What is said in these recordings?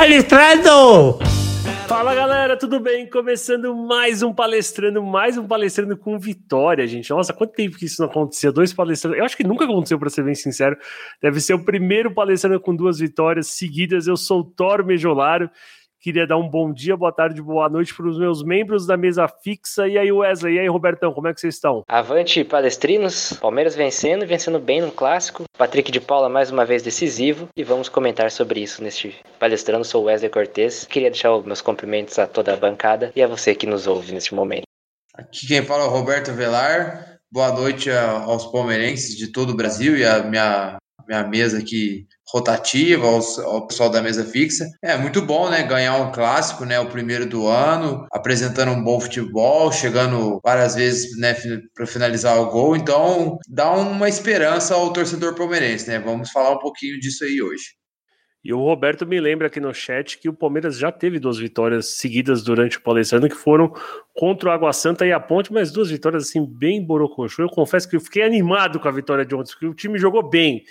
Palestrando! Fala galera, tudo bem? Começando mais um palestrando, mais um palestrando com vitória, gente. Nossa, quanto tempo que isso não acontecia? Dois palestrantes, eu acho que nunca aconteceu, para ser bem sincero. Deve ser o primeiro palestrando com duas vitórias seguidas. Eu sou o Toro Mejolaro Queria dar um bom dia, boa tarde, boa noite para os meus membros da mesa fixa. E aí, Wesley, e aí, Robertão, como é que vocês estão? Avante, palestrinos. Palmeiras vencendo, vencendo bem no clássico. Patrick de Paula mais uma vez decisivo. E vamos comentar sobre isso neste palestrando. Sou Wesley Cortez. Queria deixar os meus cumprimentos a toda a bancada e a você que nos ouve neste momento. Aqui quem fala é o Roberto Velar. Boa noite aos palmeirenses de todo o Brasil e a minha minha mesa aqui rotativa, aos, ao pessoal da mesa fixa. É muito bom, né? Ganhar um clássico, né? O primeiro do ano, apresentando um bom futebol, chegando várias vezes, né? Para finalizar o gol. Então, dá uma esperança ao torcedor palmeirense, né? Vamos falar um pouquinho disso aí hoje. E o Roberto me lembra aqui no chat que o Palmeiras já teve duas vitórias seguidas durante o palestrando, que foram contra o Água Santa e a Ponte, mas duas vitórias assim bem borocochô. Eu confesso que eu fiquei animado com a vitória de ontem, porque o time jogou bem.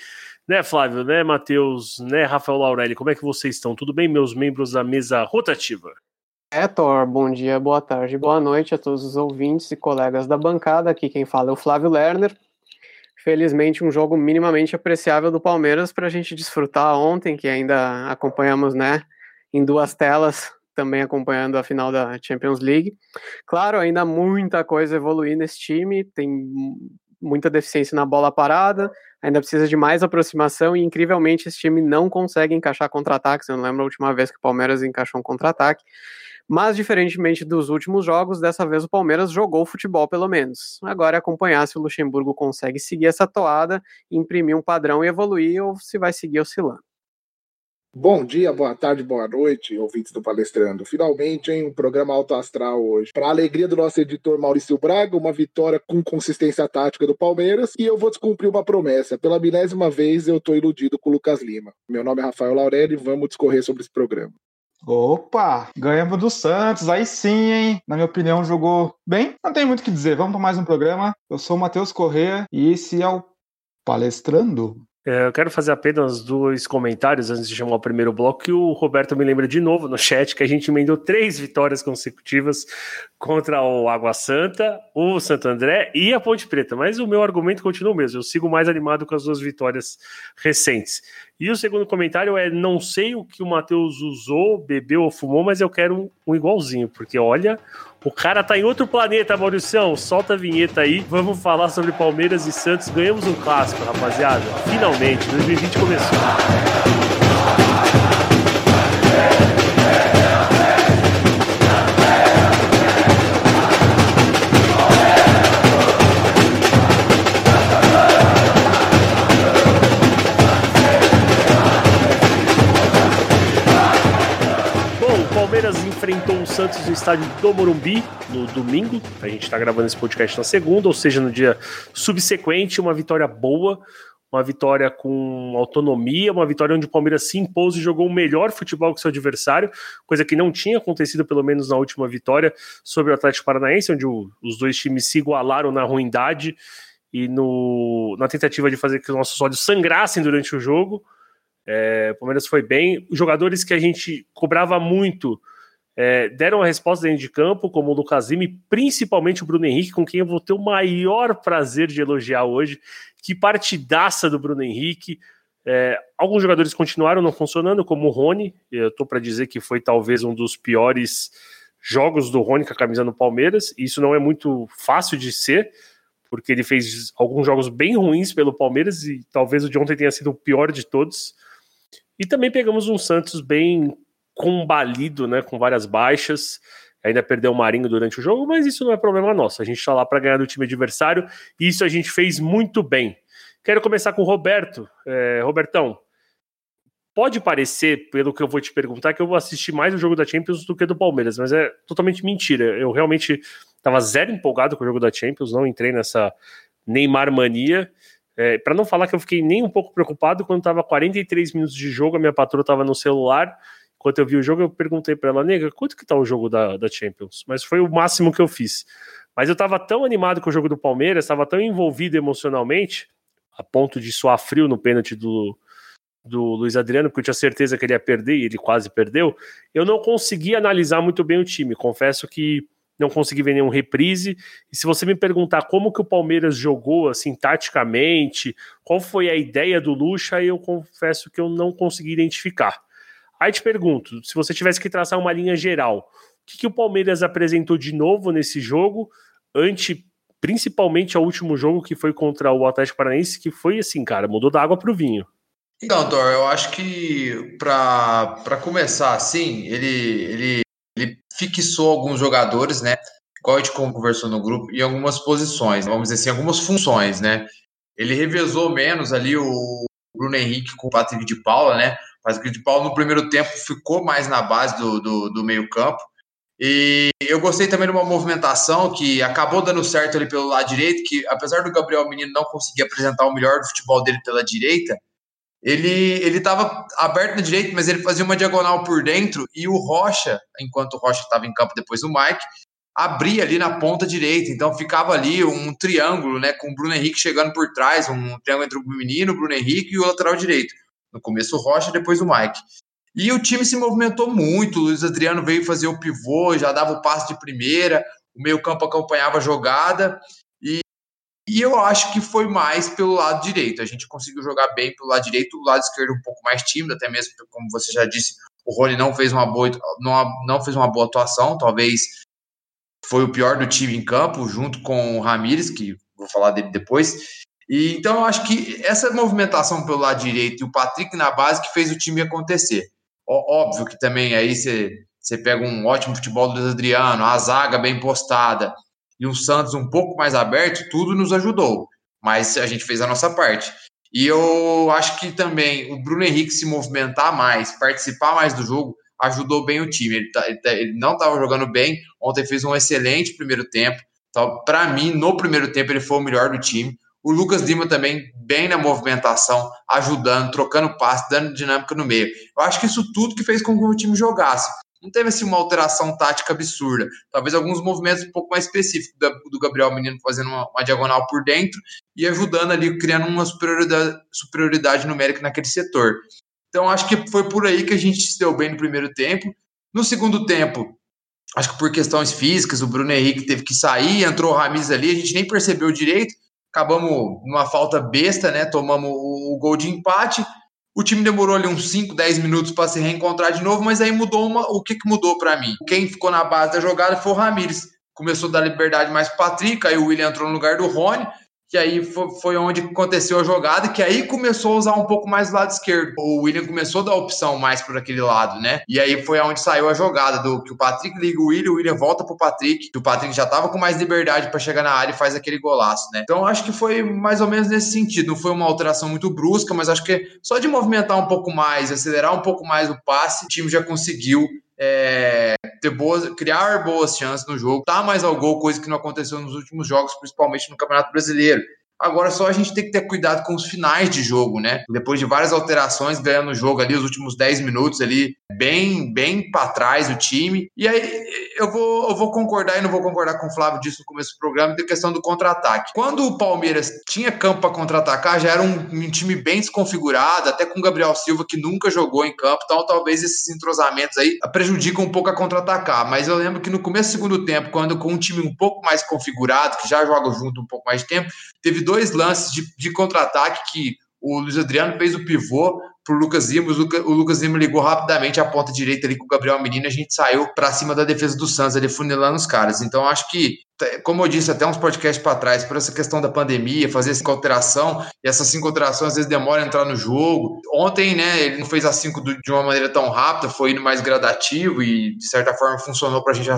Né, Flávio, né, Matheus, né, Rafael Laurelli, como é que vocês estão? Tudo bem, meus membros da mesa rotativa? É, Thor, bom dia, boa tarde, boa noite a todos os ouvintes e colegas da bancada. Aqui quem fala é o Flávio Lerner. Felizmente, um jogo minimamente apreciável do Palmeiras para a gente desfrutar ontem, que ainda acompanhamos, né, em duas telas, também acompanhando a final da Champions League. Claro, ainda muita coisa evoluir nesse time, tem muita deficiência na bola parada, ainda precisa de mais aproximação e incrivelmente esse time não consegue encaixar contra-ataques. Eu não lembro a última vez que o Palmeiras encaixou um contra-ataque. Mas, diferentemente dos últimos jogos, dessa vez o Palmeiras jogou futebol, pelo menos. Agora é acompanhar se o Luxemburgo consegue seguir essa toada, imprimir um padrão e evoluir, ou se vai seguir oscilando. Bom dia, boa tarde, boa noite, ouvintes do Palestrando. Finalmente, em um programa alto astral hoje. Para alegria do nosso editor Maurício Braga, uma vitória com consistência tática do Palmeiras. E eu vou descumprir uma promessa. Pela milésima vez, eu estou iludido com o Lucas Lima. Meu nome é Rafael Laurelli e vamos discorrer sobre esse programa. Opa, ganhamos do Santos, aí sim, hein? Na minha opinião, jogou bem. Não tem muito o que dizer. Vamos para mais um programa. Eu sou o Matheus Corrêa e esse é o Palestrando. É, eu quero fazer apenas dois comentários antes de chamar o primeiro bloco, que o Roberto me lembra de novo no chat que a gente emendou três vitórias consecutivas contra o Água Santa, o Santo André e a Ponte Preta. Mas o meu argumento continua o mesmo. Eu sigo mais animado com as duas vitórias recentes. E o segundo comentário é: não sei o que o Matheus usou, bebeu ou fumou, mas eu quero um, um igualzinho, porque olha, o cara tá em outro planeta, Mauricião. Solta a vinheta aí. Vamos falar sobre Palmeiras e Santos. Ganhamos um clássico, rapaziada. Finalmente, 2020 começou. Palmeiras enfrentou o Santos no estádio do Morumbi no domingo. A gente está gravando esse podcast na segunda, ou seja, no dia subsequente. Uma vitória boa, uma vitória com autonomia, uma vitória onde o Palmeiras se impôs e jogou o melhor futebol que seu adversário, coisa que não tinha acontecido, pelo menos na última vitória, sobre o Atlético Paranaense, onde o, os dois times se igualaram na ruindade e no, na tentativa de fazer que os nossos olhos sangrassem durante o jogo. É, o Palmeiras foi bem. Jogadores que a gente cobrava muito é, deram a resposta dentro de campo, como o Lucas Lima, principalmente o Bruno Henrique, com quem eu vou ter o maior prazer de elogiar hoje. Que partidaça do Bruno Henrique. É, alguns jogadores continuaram não funcionando, como o Rony. Eu estou para dizer que foi talvez um dos piores jogos do Rony com a camisa no Palmeiras. E isso não é muito fácil de ser, porque ele fez alguns jogos bem ruins pelo Palmeiras e talvez o de ontem tenha sido o pior de todos. E também pegamos um Santos bem combalido, né, com várias baixas. Ainda perdeu o Marinho durante o jogo, mas isso não é problema nosso. A gente está lá para ganhar do time adversário e isso a gente fez muito bem. Quero começar com o Roberto. É, Robertão, pode parecer, pelo que eu vou te perguntar, que eu vou assistir mais o jogo da Champions do que do Palmeiras, mas é totalmente mentira. Eu realmente estava zero empolgado com o jogo da Champions, não entrei nessa Neymar mania. É, para não falar que eu fiquei nem um pouco preocupado quando estava 43 minutos de jogo, a minha patroa estava no celular. Enquanto eu vi o jogo, eu perguntei para ela, nega, quanto que tá o jogo da, da Champions? Mas foi o máximo que eu fiz. Mas eu estava tão animado com o jogo do Palmeiras, estava tão envolvido emocionalmente, a ponto de suar frio no pênalti do, do Luiz Adriano, porque eu tinha certeza que ele ia perder e ele quase perdeu, eu não consegui analisar muito bem o time. Confesso que não consegui ver nenhum reprise. E se você me perguntar como que o Palmeiras jogou, assim, taticamente, qual foi a ideia do Lucha, eu confesso que eu não consegui identificar. Aí te pergunto, se você tivesse que traçar uma linha geral, o que, que o Palmeiras apresentou de novo nesse jogo, ante principalmente ao último jogo que foi contra o Atlético Paranaense, que foi assim, cara, mudou da água para o vinho. Então, Thor, eu acho que para começar assim, ele, ele, ele fixou alguns jogadores, né? Igual a gente conversou no grupo, em algumas posições, vamos dizer assim, algumas funções, né? Ele revezou menos ali o Bruno Henrique com o Patrick de Paula, né? O Patrick de Paula no primeiro tempo ficou mais na base do, do, do meio-campo. E eu gostei também de uma movimentação que acabou dando certo ali pelo lado direito, que apesar do Gabriel Menino não conseguir apresentar o melhor do futebol dele pela direita, ele ele estava aberto na direita, mas ele fazia uma diagonal por dentro e o Rocha, enquanto o Rocha estava em campo depois do Mike, abria ali na ponta direita. Então ficava ali um triângulo, né, com o Bruno Henrique chegando por trás, um triângulo entre o menino, o Bruno Henrique e o lateral direito. No começo o Rocha, depois o Mike. E o time se movimentou muito. O Luiz Adriano veio fazer o pivô, já dava o passe de primeira, o meio-campo acompanhava a jogada. E eu acho que foi mais pelo lado direito. A gente conseguiu jogar bem pelo lado direito, o lado esquerdo um pouco mais tímido, até mesmo, como você já disse, o Rony não fez uma boa, não, não fez uma boa atuação, talvez foi o pior do time em campo, junto com o Ramires, que vou falar dele depois. E então eu acho que essa movimentação pelo lado direito e o Patrick na base que fez o time acontecer. Óbvio que também aí você, você pega um ótimo futebol do Adriano, a zaga bem postada, e o Santos um pouco mais aberto, tudo nos ajudou. Mas a gente fez a nossa parte. E eu acho que também o Bruno Henrique se movimentar mais, participar mais do jogo, ajudou bem o time. Ele, tá, ele, tá, ele não estava jogando bem, ontem fez um excelente primeiro tempo. Então, para mim, no primeiro tempo, ele foi o melhor do time. O Lucas Lima também bem na movimentação, ajudando, trocando passe, dando dinâmica no meio. Eu acho que isso tudo que fez com que o time jogasse não teve assim uma alteração tática absurda. Talvez alguns movimentos um pouco mais específicos do Gabriel Menino fazendo uma, uma diagonal por dentro e ajudando ali, criando uma superioridade, superioridade numérica naquele setor. Então acho que foi por aí que a gente se deu bem no primeiro tempo. No segundo tempo, acho que por questões físicas, o Bruno Henrique teve que sair, entrou o Ramiz ali, a gente nem percebeu direito. Acabamos numa falta besta, né? Tomamos o, o gol de empate o time demorou ali uns 5, 10 minutos para se reencontrar de novo, mas aí mudou uma. O que, que mudou para mim? Quem ficou na base da jogada foi o Ramires. Começou a dar liberdade mais para Patrick, aí o William entrou no lugar do Rony que aí foi, onde aconteceu a jogada, que aí começou a usar um pouco mais o lado esquerdo. O William começou a dar opção mais por aquele lado, né? E aí foi onde saiu a jogada do que o Patrick liga o William, o William volta pro Patrick, que o Patrick já tava com mais liberdade para chegar na área e faz aquele golaço, né? Então acho que foi mais ou menos nesse sentido. Não foi uma alteração muito brusca, mas acho que só de movimentar um pouco mais, acelerar um pouco mais o passe, o time já conseguiu é, ter boas, criar boas chances no jogo, tá mais ao gol, coisa que não aconteceu nos últimos jogos, principalmente no Campeonato Brasileiro. Agora só a gente tem que ter cuidado com os finais de jogo, né? Depois de várias alterações, ganhando o jogo ali, os últimos 10 minutos ali, bem, bem para trás o time. E aí eu vou, eu vou concordar e não vou concordar com o Flávio disso no começo do programa, da questão do contra-ataque. Quando o Palmeiras tinha campo para contra-atacar, já era um, um, time bem desconfigurado, até com o Gabriel Silva, que nunca jogou em campo, então talvez esses entrosamentos aí prejudicam um pouco a contra-atacar. Mas eu lembro que no começo do segundo tempo, quando com um time um pouco mais configurado, que já joga junto um pouco mais de tempo, teve dois lances de, de contra-ataque que o Luiz Adriano fez o pivô pro Lucas Lima, o, Luca, o Lucas Lima ligou rapidamente a ponta direita ali com o Gabriel Menino, a gente saiu para cima da defesa do Santos, ali funilando os caras. Então acho que, como eu disse até uns podcasts para trás, por essa questão da pandemia, fazer essa alteração, e essas cinco alterações às vezes demora a entrar no jogo. Ontem, né, ele não fez as cinco de uma maneira tão rápida, foi indo mais gradativo e de certa forma funcionou para a gente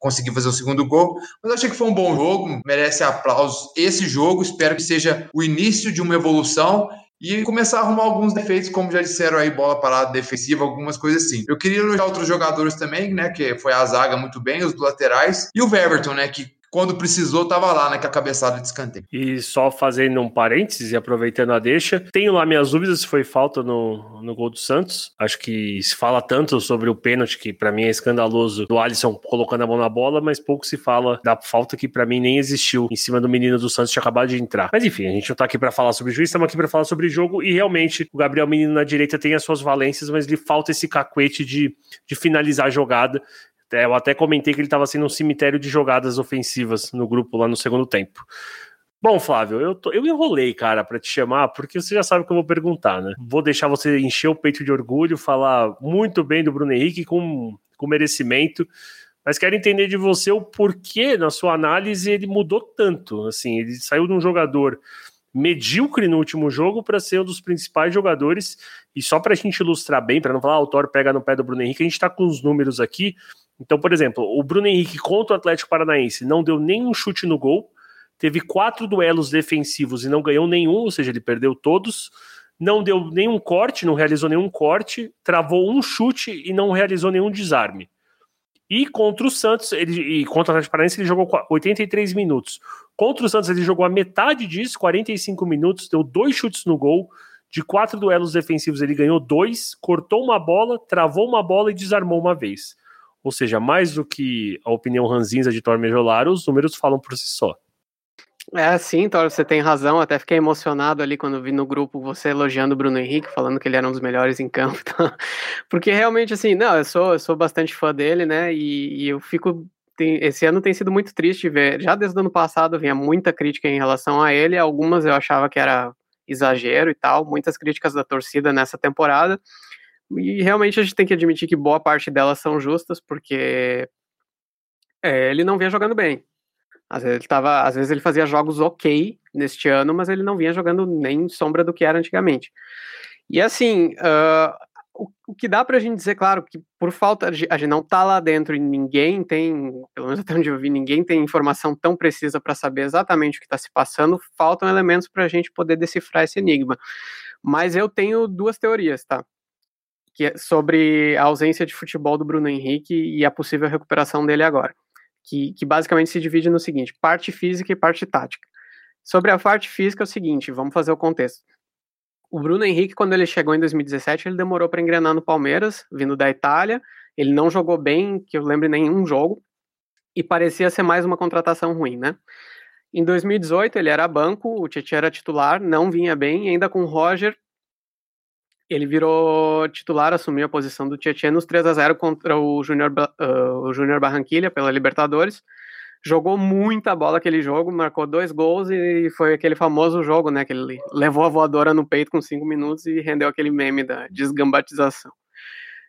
conseguir fazer o segundo gol. Mas achei que foi um bom jogo, merece aplausos esse jogo. Espero que seja o início de uma evolução e começar a arrumar alguns defeitos, como já disseram aí, bola parada defensiva, algumas coisas assim. Eu queria elogiar outros jogadores também, né, que foi a zaga muito bem, os laterais, e o Everton, né, que quando precisou, estava lá, né, com a cabeçada de escanteio. E só fazendo um parênteses e aproveitando a deixa, tenho lá minhas dúvidas se foi falta no, no gol do Santos. Acho que se fala tanto sobre o pênalti, que para mim é escandaloso, do Alisson colocando a mão na bola, mas pouco se fala da falta que para mim nem existiu em cima do menino do Santos que acabado de entrar. Mas enfim, a gente não tá aqui para falar sobre juiz, estamos aqui para falar sobre jogo e realmente o Gabriel Menino na direita tem as suas valências, mas lhe falta esse cacuete de, de finalizar a jogada. É, eu até comentei que ele estava sendo um cemitério de jogadas ofensivas no grupo lá no segundo tempo. Bom, Flávio, eu, tô, eu enrolei, cara, para te chamar, porque você já sabe o que eu vou perguntar, né? Vou deixar você encher o peito de orgulho, falar muito bem do Bruno Henrique com, com merecimento, mas quero entender de você o porquê, na sua análise, ele mudou tanto. Assim, ele saiu de um jogador medíocre no último jogo para ser um dos principais jogadores. E só para a gente ilustrar bem, para não falar, ah, o Thor pega no pé do Bruno Henrique, a gente está com os números aqui. Então, por exemplo, o Bruno Henrique contra o Atlético Paranaense não deu nenhum chute no gol, teve quatro duelos defensivos e não ganhou nenhum, ou seja, ele perdeu todos. Não deu nenhum corte, não realizou nenhum corte, travou um chute e não realizou nenhum desarme. E contra o Santos, ele, e contra o Atlético Paranaense, ele jogou 83 minutos. Contra o Santos, ele jogou a metade disso, 45 minutos, deu dois chutes no gol. De quatro duelos defensivos, ele ganhou dois, cortou uma bola, travou uma bola e desarmou uma vez. Ou seja, mais do que a opinião ranzinza de Torme Jolaro, os números falam por si só. É, sim, Thor, você tem razão. Até fiquei emocionado ali quando vi no grupo você elogiando o Bruno Henrique, falando que ele era um dos melhores em campo. Então, porque realmente, assim, não, eu sou, eu sou bastante fã dele, né? E, e eu fico. Tem, esse ano tem sido muito triste ver. Já desde o ano passado vinha muita crítica em relação a ele. Algumas eu achava que era exagero e tal. Muitas críticas da torcida nessa temporada. E realmente a gente tem que admitir que boa parte delas são justas, porque é, ele não vinha jogando bem. Às vezes, ele tava, às vezes ele fazia jogos ok neste ano, mas ele não vinha jogando nem sombra do que era antigamente. E assim, uh, o, o, que dá pra gente dizer, claro, que por falta de. A gente não tá lá dentro e ninguém tem, pelo menos até onde eu vi, ninguém tem informação tão precisa para saber exatamente o que está se passando, faltam elementos para a gente poder decifrar esse enigma. Mas eu tenho duas teorias, tá? Que é sobre a ausência de futebol do Bruno Henrique e a possível recuperação dele agora, que, que basicamente se divide no seguinte: parte física e parte tática. Sobre a parte física é o seguinte, vamos fazer o contexto. O Bruno Henrique, quando ele chegou em 2017, ele demorou para engrenar no Palmeiras, vindo da Itália. Ele não jogou bem, que eu lembre, nenhum jogo, e parecia ser mais uma contratação ruim, né? Em 2018, ele era banco, o Tietchan era titular, não vinha bem, e ainda com o Roger, ele virou titular, assumiu a posição do Tietchan nos 3 a 0 contra o Júnior uh, o Júnior Barranquilha pela Libertadores. Jogou muita bola aquele jogo, marcou dois gols e foi aquele famoso jogo, né? Que ele levou a voadora no peito com cinco minutos e rendeu aquele meme da desgambatização.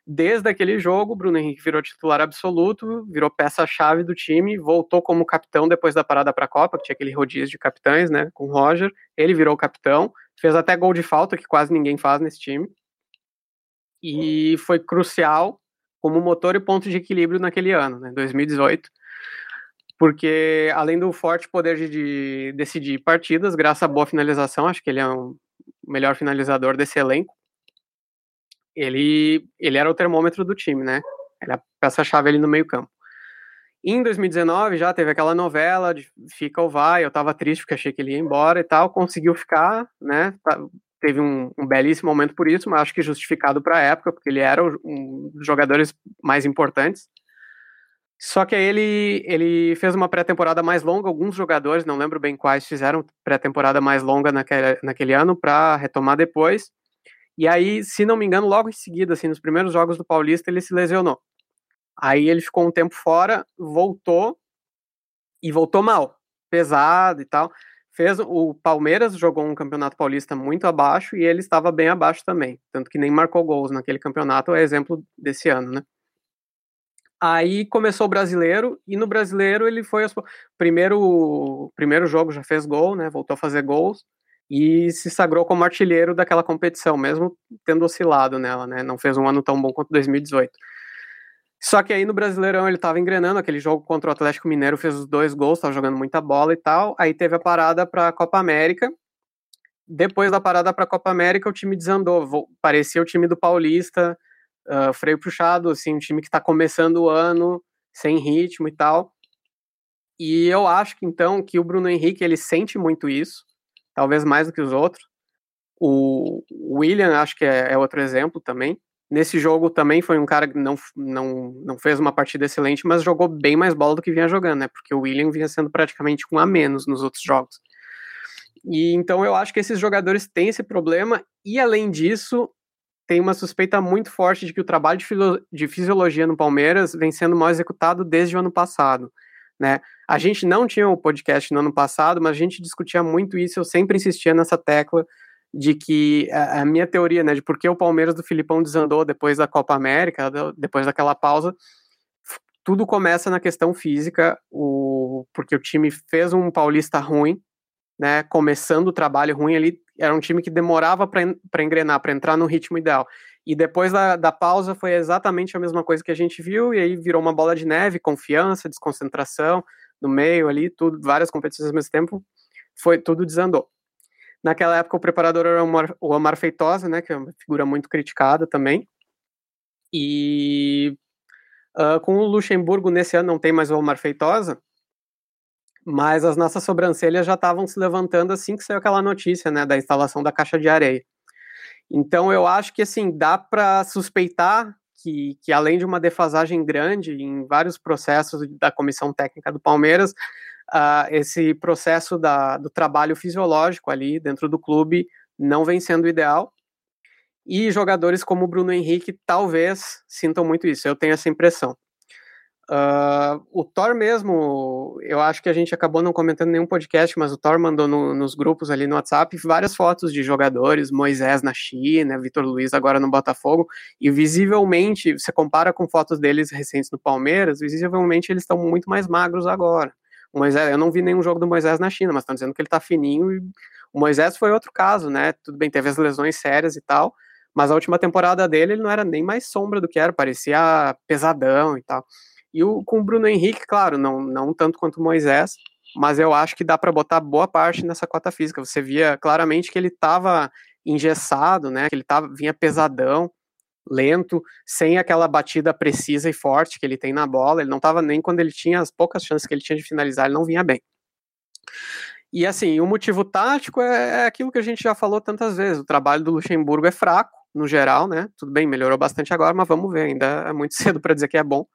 Desde aquele jogo, Bruno Henrique virou titular absoluto, virou peça-chave do time, voltou como capitão depois da parada para a Copa, que tinha aquele rodízio de capitães, né, com Roger. Ele virou capitão, fez até gol de falta, que quase ninguém faz nesse time. E foi crucial como motor e ponto de equilíbrio naquele ano, né, 2018. Porque além do forte poder de, de decidir partidas, graças à boa finalização, acho que ele é um melhor finalizador desse elenco ele, ele era o termômetro do time, né? Era a peça-chave ali no meio-campo. Em 2019 já teve aquela novela de fica ou vai. Eu tava triste porque achei que ele ia embora e tal. Conseguiu ficar, né? Tá, teve um, um belíssimo momento por isso, mas acho que justificado para a época, porque ele era um dos jogadores mais importantes. Só que aí ele, ele fez uma pré-temporada mais longa. Alguns jogadores, não lembro bem quais, fizeram pré-temporada mais longa naquele, naquele ano para retomar depois. E aí, se não me engano, logo em seguida, assim, nos primeiros jogos do Paulista, ele se lesionou. Aí ele ficou um tempo fora, voltou e voltou mal, pesado e tal. Fez o Palmeiras jogou um campeonato paulista muito abaixo e ele estava bem abaixo também, tanto que nem marcou gols naquele campeonato, é exemplo desse ano, né? Aí começou o brasileiro e no brasileiro ele foi primeiro primeiro jogo já fez gol, né? Voltou a fazer gols e se sagrou como artilheiro daquela competição, mesmo tendo oscilado nela, né? Não fez um ano tão bom quanto 2018. Só que aí no Brasileirão ele estava engrenando, aquele jogo contra o Atlético Mineiro fez os dois gols, estava jogando muita bola e tal. Aí teve a parada para a Copa América. Depois da parada para a Copa América, o time desandou. Parecia o time do Paulista, uh, freio puxado, assim, um time que está começando o ano, sem ritmo e tal. E eu acho que então que o Bruno Henrique ele sente muito isso, talvez mais do que os outros. O William acho que é, é outro exemplo também. Nesse jogo também foi um cara que não, não, não fez uma partida excelente, mas jogou bem mais bola do que vinha jogando, né? Porque o William vinha sendo praticamente um a menos nos outros jogos. E então eu acho que esses jogadores têm esse problema, e além disso, tem uma suspeita muito forte de que o trabalho de, de fisiologia no Palmeiras vem sendo mal executado desde o ano passado. Né? A gente não tinha o um podcast no ano passado, mas a gente discutia muito isso, eu sempre insistia nessa tecla de que a, a, minha teoria, né, de por que o Palmeiras do Filipão desandou depois da Copa América, depois daquela pausa, tudo começa na questão física, o, porque o time fez um paulista ruim, né, começando o trabalho ruim ali, era um time que demorava para engrenar, para entrar no ritmo ideal. E depois da, da pausa foi exatamente a mesma coisa que a gente viu, e aí virou uma bola de neve, confiança, desconcentração no meio ali, tudo, várias competições ao mesmo tempo, foi tudo desandou. Naquela época o preparador era o Omar, Feitosa, né, que é uma figura muito criticada também. E uh, com o Luxemburgo nesse ano não tem mais o Omar Feitosa, mas as nossas sobrancelhas já estavam se levantando assim que saiu aquela notícia, né, da instalação da caixa de areia. Então eu acho que assim dá para suspeitar que, que além de uma defasagem grande em vários processos da comissão técnica do Palmeiras, uh, esse processo da, do trabalho fisiológico ali dentro do clube não vem sendo ideal. E jogadores como o Bruno Henrique talvez sintam muito isso, eu tenho essa impressão. Uh, o Thor mesmo, eu acho que a gente acabou não comentando nenhum podcast, mas o Thor mandou no, nos grupos ali no WhatsApp várias fotos de jogadores, Moisés na China, Vitor Luiz agora no Botafogo, e visivelmente, você compara com fotos deles recentes no Palmeiras, visivelmente eles estão muito mais magros agora. O Moisés, eu não vi nenhum jogo do Moisés na China, mas estão dizendo que ele tá fininho. E o Moisés foi outro caso, né? Tudo bem, teve as lesões sérias e tal, mas a última temporada dele ele não era nem mais sombra do que era, parecia pesadão e tal. E o, com o Bruno Henrique, claro, não, não tanto quanto o Moisés, mas eu acho que dá para botar boa parte nessa cota física. Você via claramente que ele estava engessado, né? Que ele tava, vinha pesadão lento, sem aquela batida precisa e forte que ele tem na bola. Ele não estava nem quando ele tinha as poucas chances que ele tinha de finalizar, ele não vinha bem. E assim, o motivo tático é, é aquilo que a gente já falou tantas vezes. O trabalho do Luxemburgo é fraco, no geral, né? Tudo bem, melhorou bastante agora, mas vamos ver, ainda é muito cedo para dizer que é bom.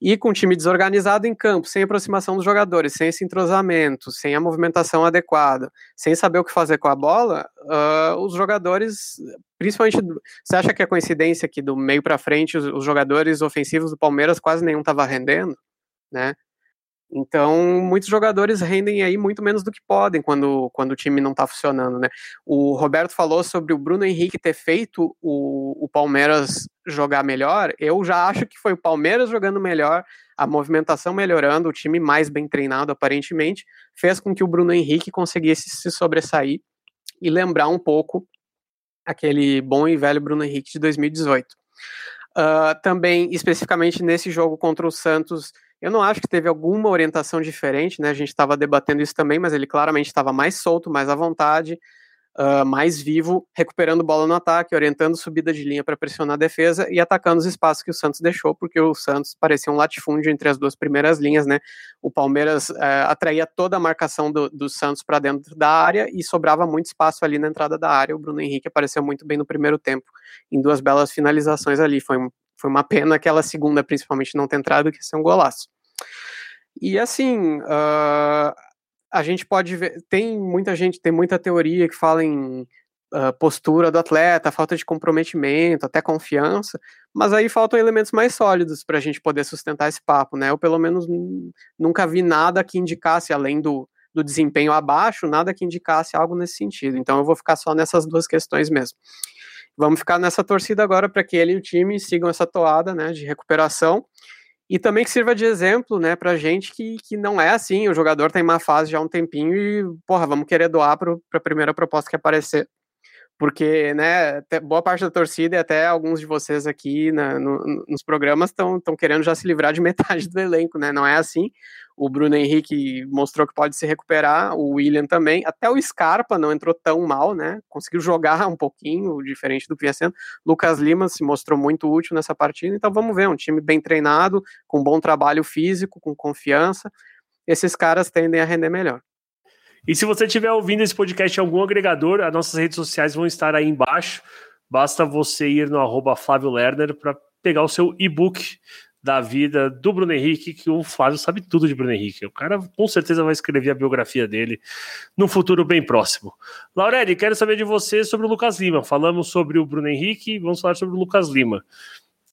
E com um time desorganizado em campo, sem aproximação dos jogadores, sem esse entrosamento, sem a movimentação adequada, sem saber o que fazer com a bola, uh, os jogadores, principalmente, você acha que é coincidência que do meio para frente os, os, jogadores ofensivos do Palmeiras quase nenhum estava rendendo, né? Então, muitos jogadores rendem aí muito menos do que podem quando, quando o time não está funcionando, né? O Roberto falou sobre o Bruno Henrique ter feito o, o Palmeiras jogar melhor. Eu já acho que foi o Palmeiras jogando melhor, a movimentação melhorando, o time mais bem treinado, aparentemente, fez com que o Bruno Henrique conseguisse se sobressair e lembrar um pouco aquele bom e velho Bruno Henrique de 2018. Uh, também, especificamente nesse jogo contra o Santos eu não acho que teve alguma orientação diferente, né? A gente estava debatendo isso também, mas ele claramente estava mais solto, mais à vontade, uh, mais vivo, recuperando bola no ataque, orientando subida de linha para pressionar a defesa e atacando os espaços que o Santos deixou, porque o Santos parecia um latifúndio entre as duas primeiras linhas, né? O Palmeiras uh, atraía toda a marcação do, do Santos para dentro da área e sobrava muito espaço ali na entrada da área. O Bruno Henrique apareceu muito bem no primeiro tempo, em duas belas finalizações ali. Foi foi uma pena aquela segunda, principalmente, não ter entrado, que ia ser um golaço. E assim, uh, a gente pode ver, tem muita gente, tem muita teoria que fala em uh, postura do atleta, falta de comprometimento, até confiança, mas aí faltam elementos mais sólidos para a gente poder sustentar esse papo, né? Eu pelo menos nunca vi nada que indicasse, além do, do desempenho abaixo, nada que indicasse algo nesse sentido. Então eu vou ficar só nessas duas questões mesmo. Vamos ficar nessa torcida agora para que ele e o time sigam essa toada né, de recuperação e também que sirva de exemplo né, para gente que, que não é assim. O jogador está em má fase já há um tempinho e, porra, vamos querer doar para a primeira proposta que aparecer porque né, boa parte da torcida e até alguns de vocês aqui na, no, nos programas estão querendo já se livrar de metade do elenco, né? Não é assim. O Bruno Henrique mostrou que pode se recuperar, o William também, até o Scarpa não entrou tão mal, né? Conseguiu jogar um pouquinho, diferente do que sendo. Lucas Lima se mostrou muito útil nessa partida, então vamos ver, um time bem treinado, com bom trabalho físico, com confiança. esses caras tendem a render melhor. E se você estiver ouvindo esse podcast em algum agregador, as nossas redes sociais vão estar aí embaixo. Basta você ir no arroba Flávio Lerner para pegar o seu e-book da vida do Bruno Henrique, que o Flávio sabe tudo de Bruno Henrique. O cara com certeza vai escrever a biografia dele no futuro bem próximo. Laureli, quero saber de você sobre o Lucas Lima. Falamos sobre o Bruno Henrique, vamos falar sobre o Lucas Lima,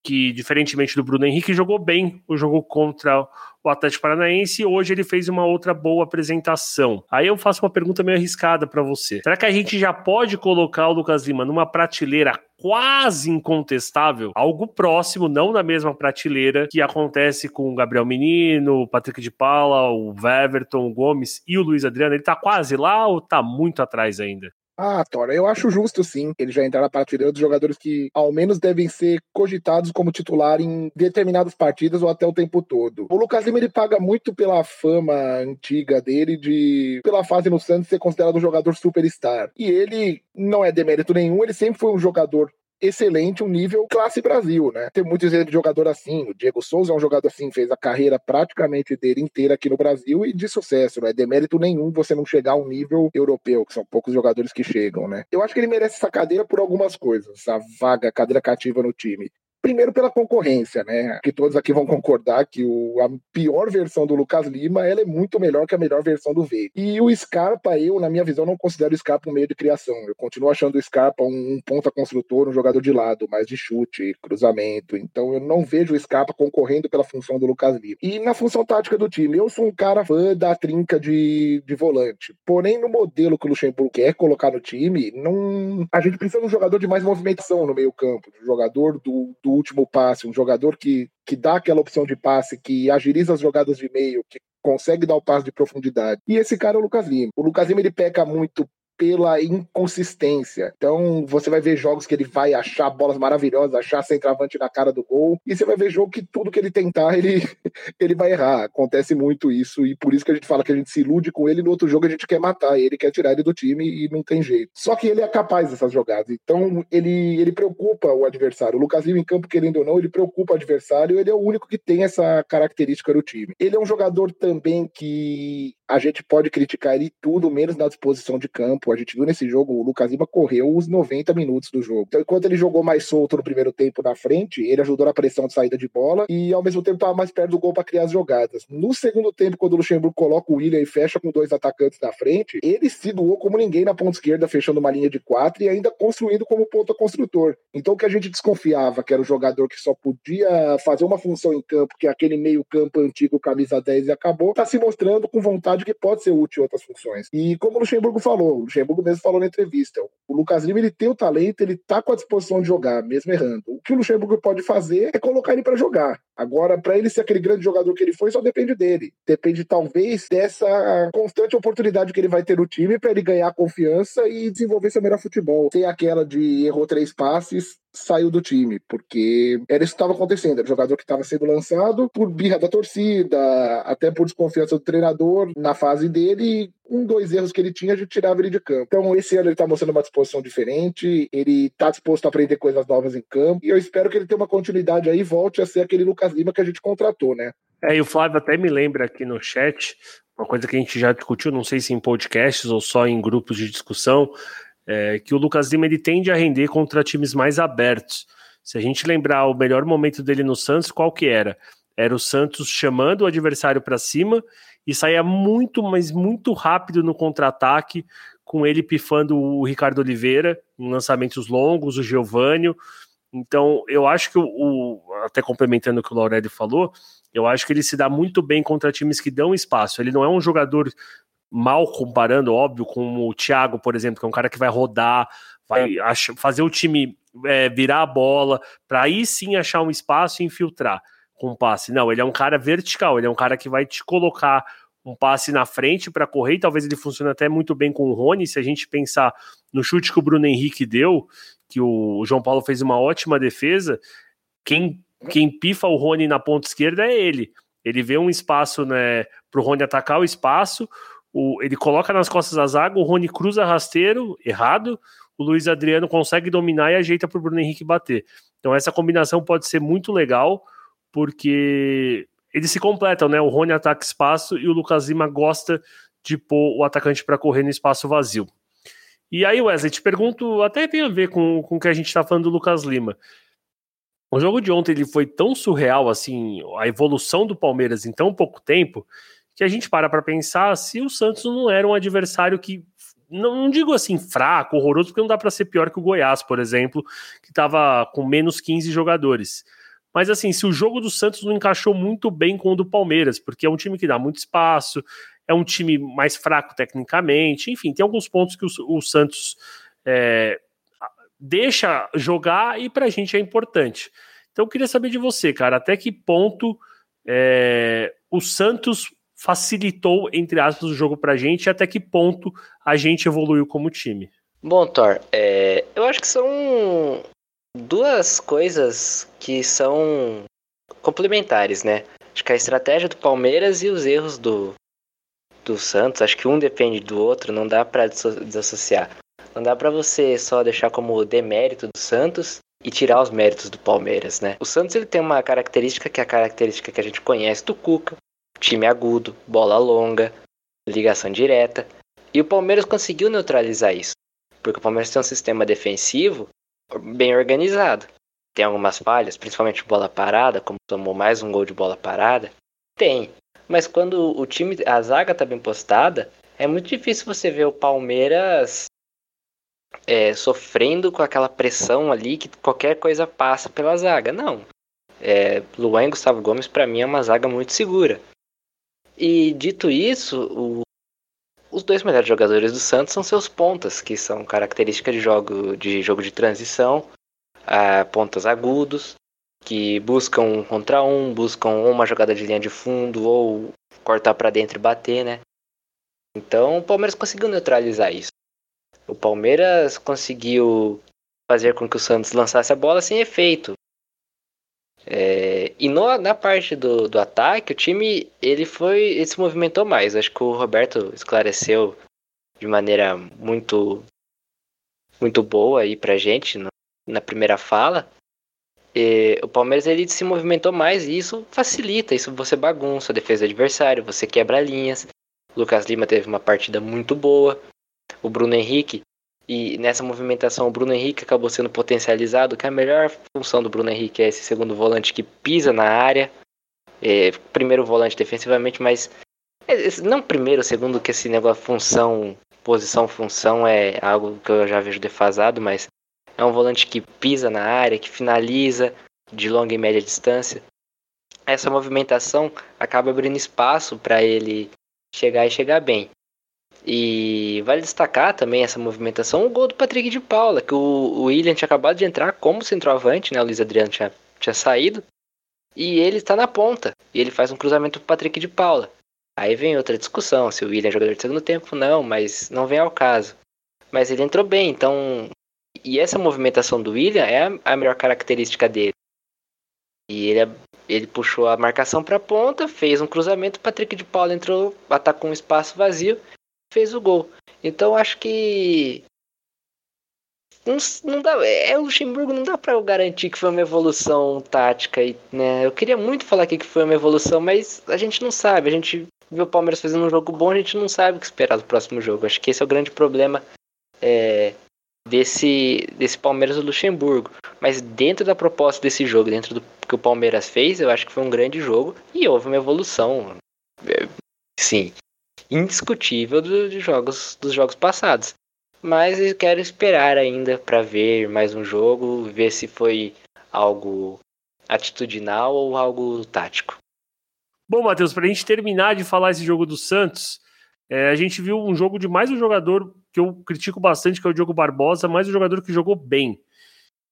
que diferentemente do Bruno Henrique jogou bem o jogo contra o Atlético Paranaense e hoje ele fez uma outra boa apresentação. Aí eu faço uma pergunta meio arriscada para você. Será que a gente já pode colocar o Lucas Lima numa prateleira quase incontestável, algo próximo, não na mesma prateleira que acontece com o Gabriel Menino, o Patrick de Paula, o Weverton, o Gomes e o Luiz Adriano. Ele tá quase lá ou tá muito atrás ainda? Ah, Tora, eu acho justo sim ele já entrar na prateleira dos jogadores que ao menos devem ser cogitados como titular em determinadas partidas ou até o tempo todo. O Lucas Lima ele paga muito pela fama antiga dele de pela fase no Santos ser considerado um jogador superstar. E ele não é demérito nenhum, ele sempre foi um jogador excelente, um nível classe Brasil, né? Tem muitos exemplos de jogador assim. O Diego Souza é um jogador assim, fez a carreira praticamente dele inteira aqui no Brasil e de sucesso, não é demérito nenhum você não chegar a um nível europeu, que são poucos jogadores que chegam, né? Eu acho que ele merece essa cadeira por algumas coisas, essa vaga, cadeira cativa no time. Primeiro pela concorrência, né? Que todos aqui vão concordar que o, a pior versão do Lucas Lima ela é muito melhor que a melhor versão do Veiga. E o Scarpa, eu, na minha visão, não considero o Scarpa um meio de criação. Eu continuo achando o Scarpa um, um ponta construtor, um jogador de lado, mais de chute, cruzamento. Então eu não vejo o Scarpa concorrendo pela função do Lucas Lima. E na função tática do time, eu sou um cara fã da trinca de, de volante. Porém, no modelo que o Luxemburgo quer colocar no time, não... a gente precisa de um jogador de mais movimentação no meio campo, um jogador do, do último passe, um jogador que, que dá aquela opção de passe, que agiliza as jogadas de meio, que consegue dar o passe de profundidade. E esse cara é o Lucas Lima. O Lucas Lima ele peca muito pela inconsistência. Então, você vai ver jogos que ele vai achar bolas maravilhosas, achar centroavante na cara do gol, e você vai ver jogo que tudo que ele tentar, ele, ele vai errar. Acontece muito isso, e por isso que a gente fala que a gente se ilude com ele, no outro jogo a gente quer matar ele, quer tirar ele do time e não tem jeito. Só que ele é capaz dessas jogadas, então ele, ele preocupa o adversário. O Lucas Lima em campo, querendo ou não, ele preocupa o adversário, ele é o único que tem essa característica do time. Ele é um jogador também que a gente pode criticar ele tudo, menos na disposição de campo. A gente viu nesse jogo, o Lucas Lima correu os 90 minutos do jogo. Então, enquanto ele jogou mais solto no primeiro tempo na frente, ele ajudou na pressão de saída de bola e, ao mesmo tempo, estava mais perto do gol para criar as jogadas. No segundo tempo, quando o Luxemburgo coloca o William e fecha com dois atacantes na frente, ele se doou como ninguém na ponta esquerda, fechando uma linha de quatro e ainda construindo como ponta construtor. Então, o que a gente desconfiava, que era o jogador que só podia fazer uma função em campo, que é aquele meio-campo antigo, camisa 10 e acabou, está se mostrando com vontade que pode ser útil em outras funções. E como o Luxemburgo falou, o Luxemburgo mesmo falou na entrevista, o Lucas Lima ele tem o talento, ele tá com a disposição de jogar, mesmo errando. O que o Luxemburgo pode fazer é colocar ele para jogar. Agora, para ele ser aquele grande jogador que ele foi, só depende dele. Depende, talvez, dessa constante oportunidade que ele vai ter no time para ele ganhar confiança e desenvolver seu melhor futebol. Sem aquela de errou três passes, saiu do time, porque era isso que estava acontecendo. Era o jogador que estava sendo lançado por birra da torcida, até por desconfiança do treinador na fase dele. Um, dois erros que ele tinha, a gente tirava ele de campo. Então, esse ano ele está mostrando uma disposição diferente, ele está disposto a aprender coisas novas em campo, e eu espero que ele tenha uma continuidade aí e volte a ser aquele Lucas Lima que a gente contratou, né? É, e o Flávio até me lembra aqui no chat, uma coisa que a gente já discutiu, não sei se em podcasts ou só em grupos de discussão, é, que o Lucas Lima ele tende a render contra times mais abertos. Se a gente lembrar o melhor momento dele no Santos, qual que era? Era o Santos chamando o adversário para cima e saía muito, mas muito rápido no contra-ataque, com ele pifando o Ricardo Oliveira em lançamentos longos, o Giovânio. Então, eu acho que o, o até complementando o que o Laurelli falou, eu acho que ele se dá muito bem contra times que dão espaço. Ele não é um jogador mal comparando, óbvio, com o Thiago, por exemplo, que é um cara que vai rodar, vai fazer o time é, virar a bola, para aí sim achar um espaço e infiltrar com passe. Não, ele é um cara vertical, ele é um cara que vai te colocar um passe na frente para correr, e talvez ele funcione até muito bem com o Rony, se a gente pensar no chute que o Bruno Henrique deu, que o João Paulo fez uma ótima defesa, quem, quem pifa o Rony na ponta esquerda é ele. Ele vê um espaço né, para o Rony atacar o espaço, o, ele coloca nas costas da zaga, o Rony cruza rasteiro, errado, o Luiz Adriano consegue dominar e ajeita para o Bruno Henrique bater. Então essa combinação pode ser muito legal, porque eles se completam, né? O Rony ataca espaço e o Lucas Lima gosta de pôr o atacante para correr no espaço vazio. E aí, Wesley, te pergunto, até tem a ver com, com o que a gente está falando do Lucas Lima. O jogo de ontem ele foi tão surreal, assim, a evolução do Palmeiras em tão pouco tempo, que a gente para para pensar se o Santos não era um adversário que não, digo assim fraco, horroroso, porque não dá para ser pior que o Goiás, por exemplo, que estava com menos 15 jogadores. Mas assim, se o jogo do Santos não encaixou muito bem com o do Palmeiras, porque é um time que dá muito espaço, é um time mais fraco tecnicamente, enfim, tem alguns pontos que o, o Santos é, deixa jogar e para a gente é importante. Então eu queria saber de você, cara, até que ponto é, o Santos facilitou, entre aspas, o jogo pra gente e até que ponto a gente evoluiu como time. Bom, Thor, é, eu acho que são duas coisas que são complementares, né? Acho que a estratégia do Palmeiras e os erros do, do Santos, acho que um depende do outro, não dá para desassociar. Não dá para você só deixar como demérito do Santos e tirar os méritos do Palmeiras, né? O Santos ele tem uma característica que é a característica que a gente conhece do Cuca, time agudo, bola longa, ligação direta. E o Palmeiras conseguiu neutralizar isso, porque o Palmeiras tem um sistema defensivo bem organizado. Tem algumas falhas, principalmente bola parada, como tomou mais um gol de bola parada. Tem. Mas quando o time, a zaga tá bem postada, é muito difícil você ver o Palmeiras é, sofrendo com aquela pressão ali que qualquer coisa passa pela zaga. Não. É, Luan e Gustavo Gomes, para mim, é uma zaga muito segura. E dito isso, o, os dois melhores jogadores do Santos são seus pontas, que são características de jogo de, jogo de transição, uh, pontas agudos, que buscam um contra um, buscam uma jogada de linha de fundo ou cortar para dentro e bater, né? Então o Palmeiras conseguiu neutralizar isso. O Palmeiras conseguiu fazer com que o Santos lançasse a bola sem efeito. É, e no, na parte do, do ataque, o time ele foi ele se movimentou mais. Acho que o Roberto esclareceu de maneira muito muito boa aí pra gente no, na primeira fala. E, o Palmeiras ele se movimentou mais e isso facilita, isso você bagunça a defesa do adversário, você quebra linhas. O Lucas Lima teve uma partida muito boa. O Bruno Henrique e nessa movimentação, o Bruno Henrique acabou sendo potencializado, que a melhor função do Bruno Henrique é esse segundo volante que pisa na área. É, primeiro volante defensivamente, mas é, não primeiro, segundo que esse negócio função, posição, função é algo que eu já vejo defasado, mas é um volante que pisa na área, que finaliza de longa e média distância. Essa movimentação acaba abrindo espaço para ele chegar e chegar bem. E vale destacar também essa movimentação, o gol do Patrick de Paula, que o, William tinha acabado de entrar como centroavante, né? O Luiz Adriano tinha, tinha saído. E ele está na ponta. E ele faz um cruzamento pro Patrick de Paula. Aí vem outra discussão, se o William é jogador de segundo tempo, não, mas não vem ao caso. Mas ele entrou bem, então. E essa movimentação do William é a, melhor característica dele. E ele, ele puxou a marcação para a ponta, fez um cruzamento, o Patrick de Paula entrou, atacou um espaço vazio fez o gol. Então acho que não, não dá, é o Luxemburgo, não dá para garantir que foi uma evolução tática e, né? Eu queria muito falar aqui que foi uma evolução, mas a gente não sabe. A gente vê o Palmeiras fazendo um jogo bom, a gente não sabe o que esperar do próximo jogo. Acho que esse é o grande problema é, desse desse Palmeiras do Luxemburgo. Mas dentro da proposta desse jogo, dentro do que o Palmeiras fez, eu acho que foi um grande jogo e houve uma evolução. É, sim, indiscutível do, de jogos, dos jogos passados. Mas eu quero esperar ainda para ver mais um jogo, ver se foi algo atitudinal ou algo tático. Bom, Matheus, para a gente terminar de falar esse jogo do Santos, é, a gente viu um jogo de mais um jogador que eu critico bastante, que é o Diogo Barbosa, mais um jogador que jogou bem.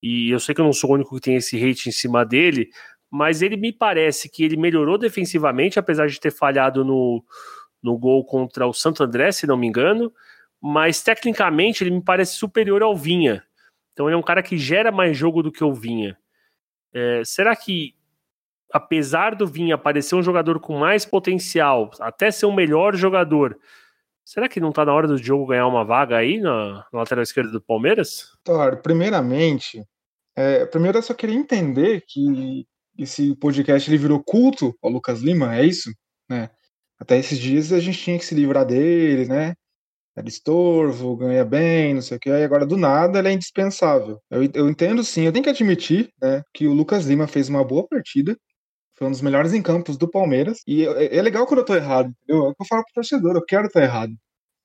E eu sei que eu não sou o único que tem esse hate em cima dele, mas ele me parece que ele melhorou defensivamente, apesar de ter falhado no, no gol contra o Santo André, se não me engano, mas tecnicamente ele me parece superior ao Vinha. Então ele é um cara que gera mais jogo do que o Vinha. É, será que, apesar do Vinha parecer um jogador com mais potencial, até ser um melhor jogador, será que não está na hora do jogo ganhar uma vaga aí na, na lateral esquerda do Palmeiras? Thor, primeiramente, é, primeiro eu só queria entender que esse podcast ele virou culto ao Lucas Lima, é isso? Né? Até esses dias a gente tinha que se livrar dele, né? Era estorvo, ganha bem, não sei o que, e agora do nada ele é indispensável. Eu, eu entendo sim, eu tenho que admitir né, que o Lucas Lima fez uma boa partida, foi um dos melhores em campos do Palmeiras, e é, é legal quando eu tô errado, entendeu? É o que eu falo pro torcedor, eu quero estar errado.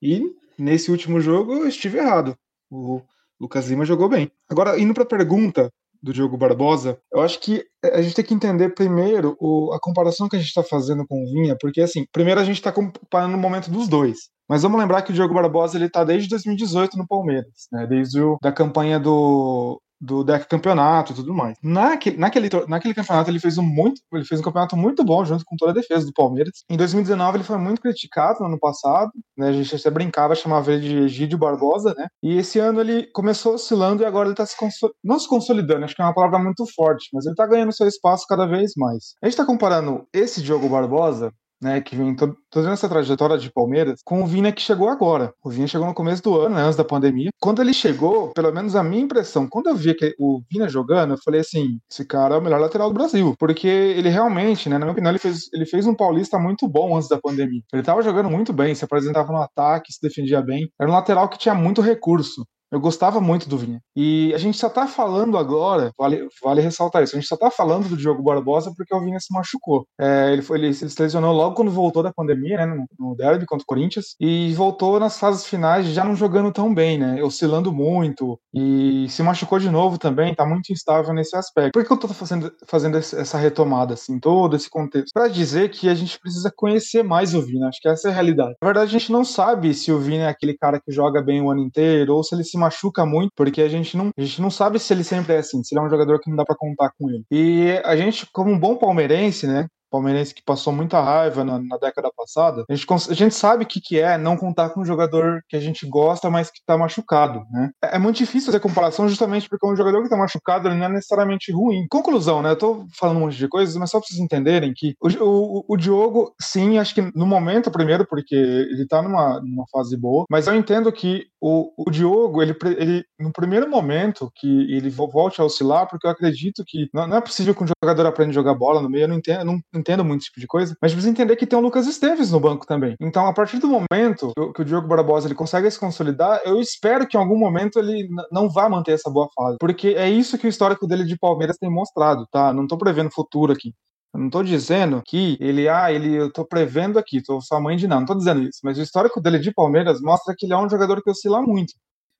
E nesse último jogo eu estive errado. O Lucas Lima jogou bem. Agora, indo pra pergunta do Diogo Barbosa, eu acho que a gente tem que entender primeiro o, a comparação que a gente está fazendo com o Vinha, porque assim, primeiro a gente está comparando o momento dos dois. Mas vamos lembrar que o Diogo Barbosa ele está desde 2018 no Palmeiras, né? Desde o, da campanha do do deck campeonato e tudo mais. Naquele, naquele, naquele campeonato ele fez um muito, ele fez um campeonato muito bom junto com toda a defesa do Palmeiras. Em 2019 ele foi muito criticado no ano passado, né? A gente até brincava, chamava ele de Egídio Barbosa, né? E esse ano ele começou oscilando e agora ele tá se não se consolidando, acho que é uma palavra muito forte, mas ele tá ganhando seu espaço cada vez mais. A gente tá comparando esse Diogo Barbosa né, que vem toda essa trajetória de Palmeiras, com o Vina que chegou agora. O Vina chegou no começo do ano, né, antes da pandemia. Quando ele chegou, pelo menos a minha impressão, quando eu vi o Vina jogando, eu falei assim: esse cara é o melhor lateral do Brasil. Porque ele realmente, né, na minha opinião, ele fez, ele fez um paulista muito bom antes da pandemia. Ele estava jogando muito bem, se apresentava no ataque, se defendia bem. Era um lateral que tinha muito recurso. Eu gostava muito do Vinha. E a gente só tá falando agora, vale, vale ressaltar isso, a gente só tá falando do Diogo Barbosa porque o Vinha se machucou. É, ele, foi, ele, se lesionou logo quando voltou da pandemia, né, no, no derby contra o Corinthians, e voltou nas fases finais já não jogando tão bem, né, oscilando muito, e se machucou de novo também, tá muito instável nesse aspecto. Por que eu tô fazendo, fazendo essa retomada, assim, todo esse contexto? Para dizer que a gente precisa conhecer mais o Vina, acho que essa é a realidade. Na verdade, a gente não sabe se o Vina é aquele cara que joga bem o ano inteiro, ou se ele se machuca muito, porque a gente não, a gente não sabe se ele sempre é assim, se ele é um jogador que não dá para contar com ele. E a gente, como um bom palmeirense, né, palmeirense que passou muita raiva na, na década passada, a gente, a gente sabe o que, que é não contar com um jogador que a gente gosta, mas que tá machucado, né? É, é muito difícil fazer comparação justamente porque um jogador que tá machucado ele não é necessariamente ruim. Conclusão, né? Eu tô falando um monte de coisas, mas só pra vocês entenderem que o, o, o Diogo, sim, acho que no momento, primeiro, porque ele tá numa, numa fase boa, mas eu entendo que o, o Diogo, ele, ele, no primeiro momento que ele volte a oscilar, porque eu acredito que não, não é possível que um jogador aprenda a jogar bola no meio, eu não entendo, não, entendo muito esse tipo de coisa, mas precisa entender que tem o Lucas Esteves no banco também. Então, a partir do momento que o, que o Diogo Barbosa ele consegue se consolidar, eu espero que em algum momento ele não vá manter essa boa fase, porque é isso que o histórico dele de Palmeiras tem mostrado, tá? Não tô prevendo futuro aqui. Eu não tô dizendo que ele, ah, ele, eu tô prevendo aqui, tô sua mãe de não, não tô dizendo isso, mas o histórico dele de Palmeiras mostra que ele é um jogador que oscila muito.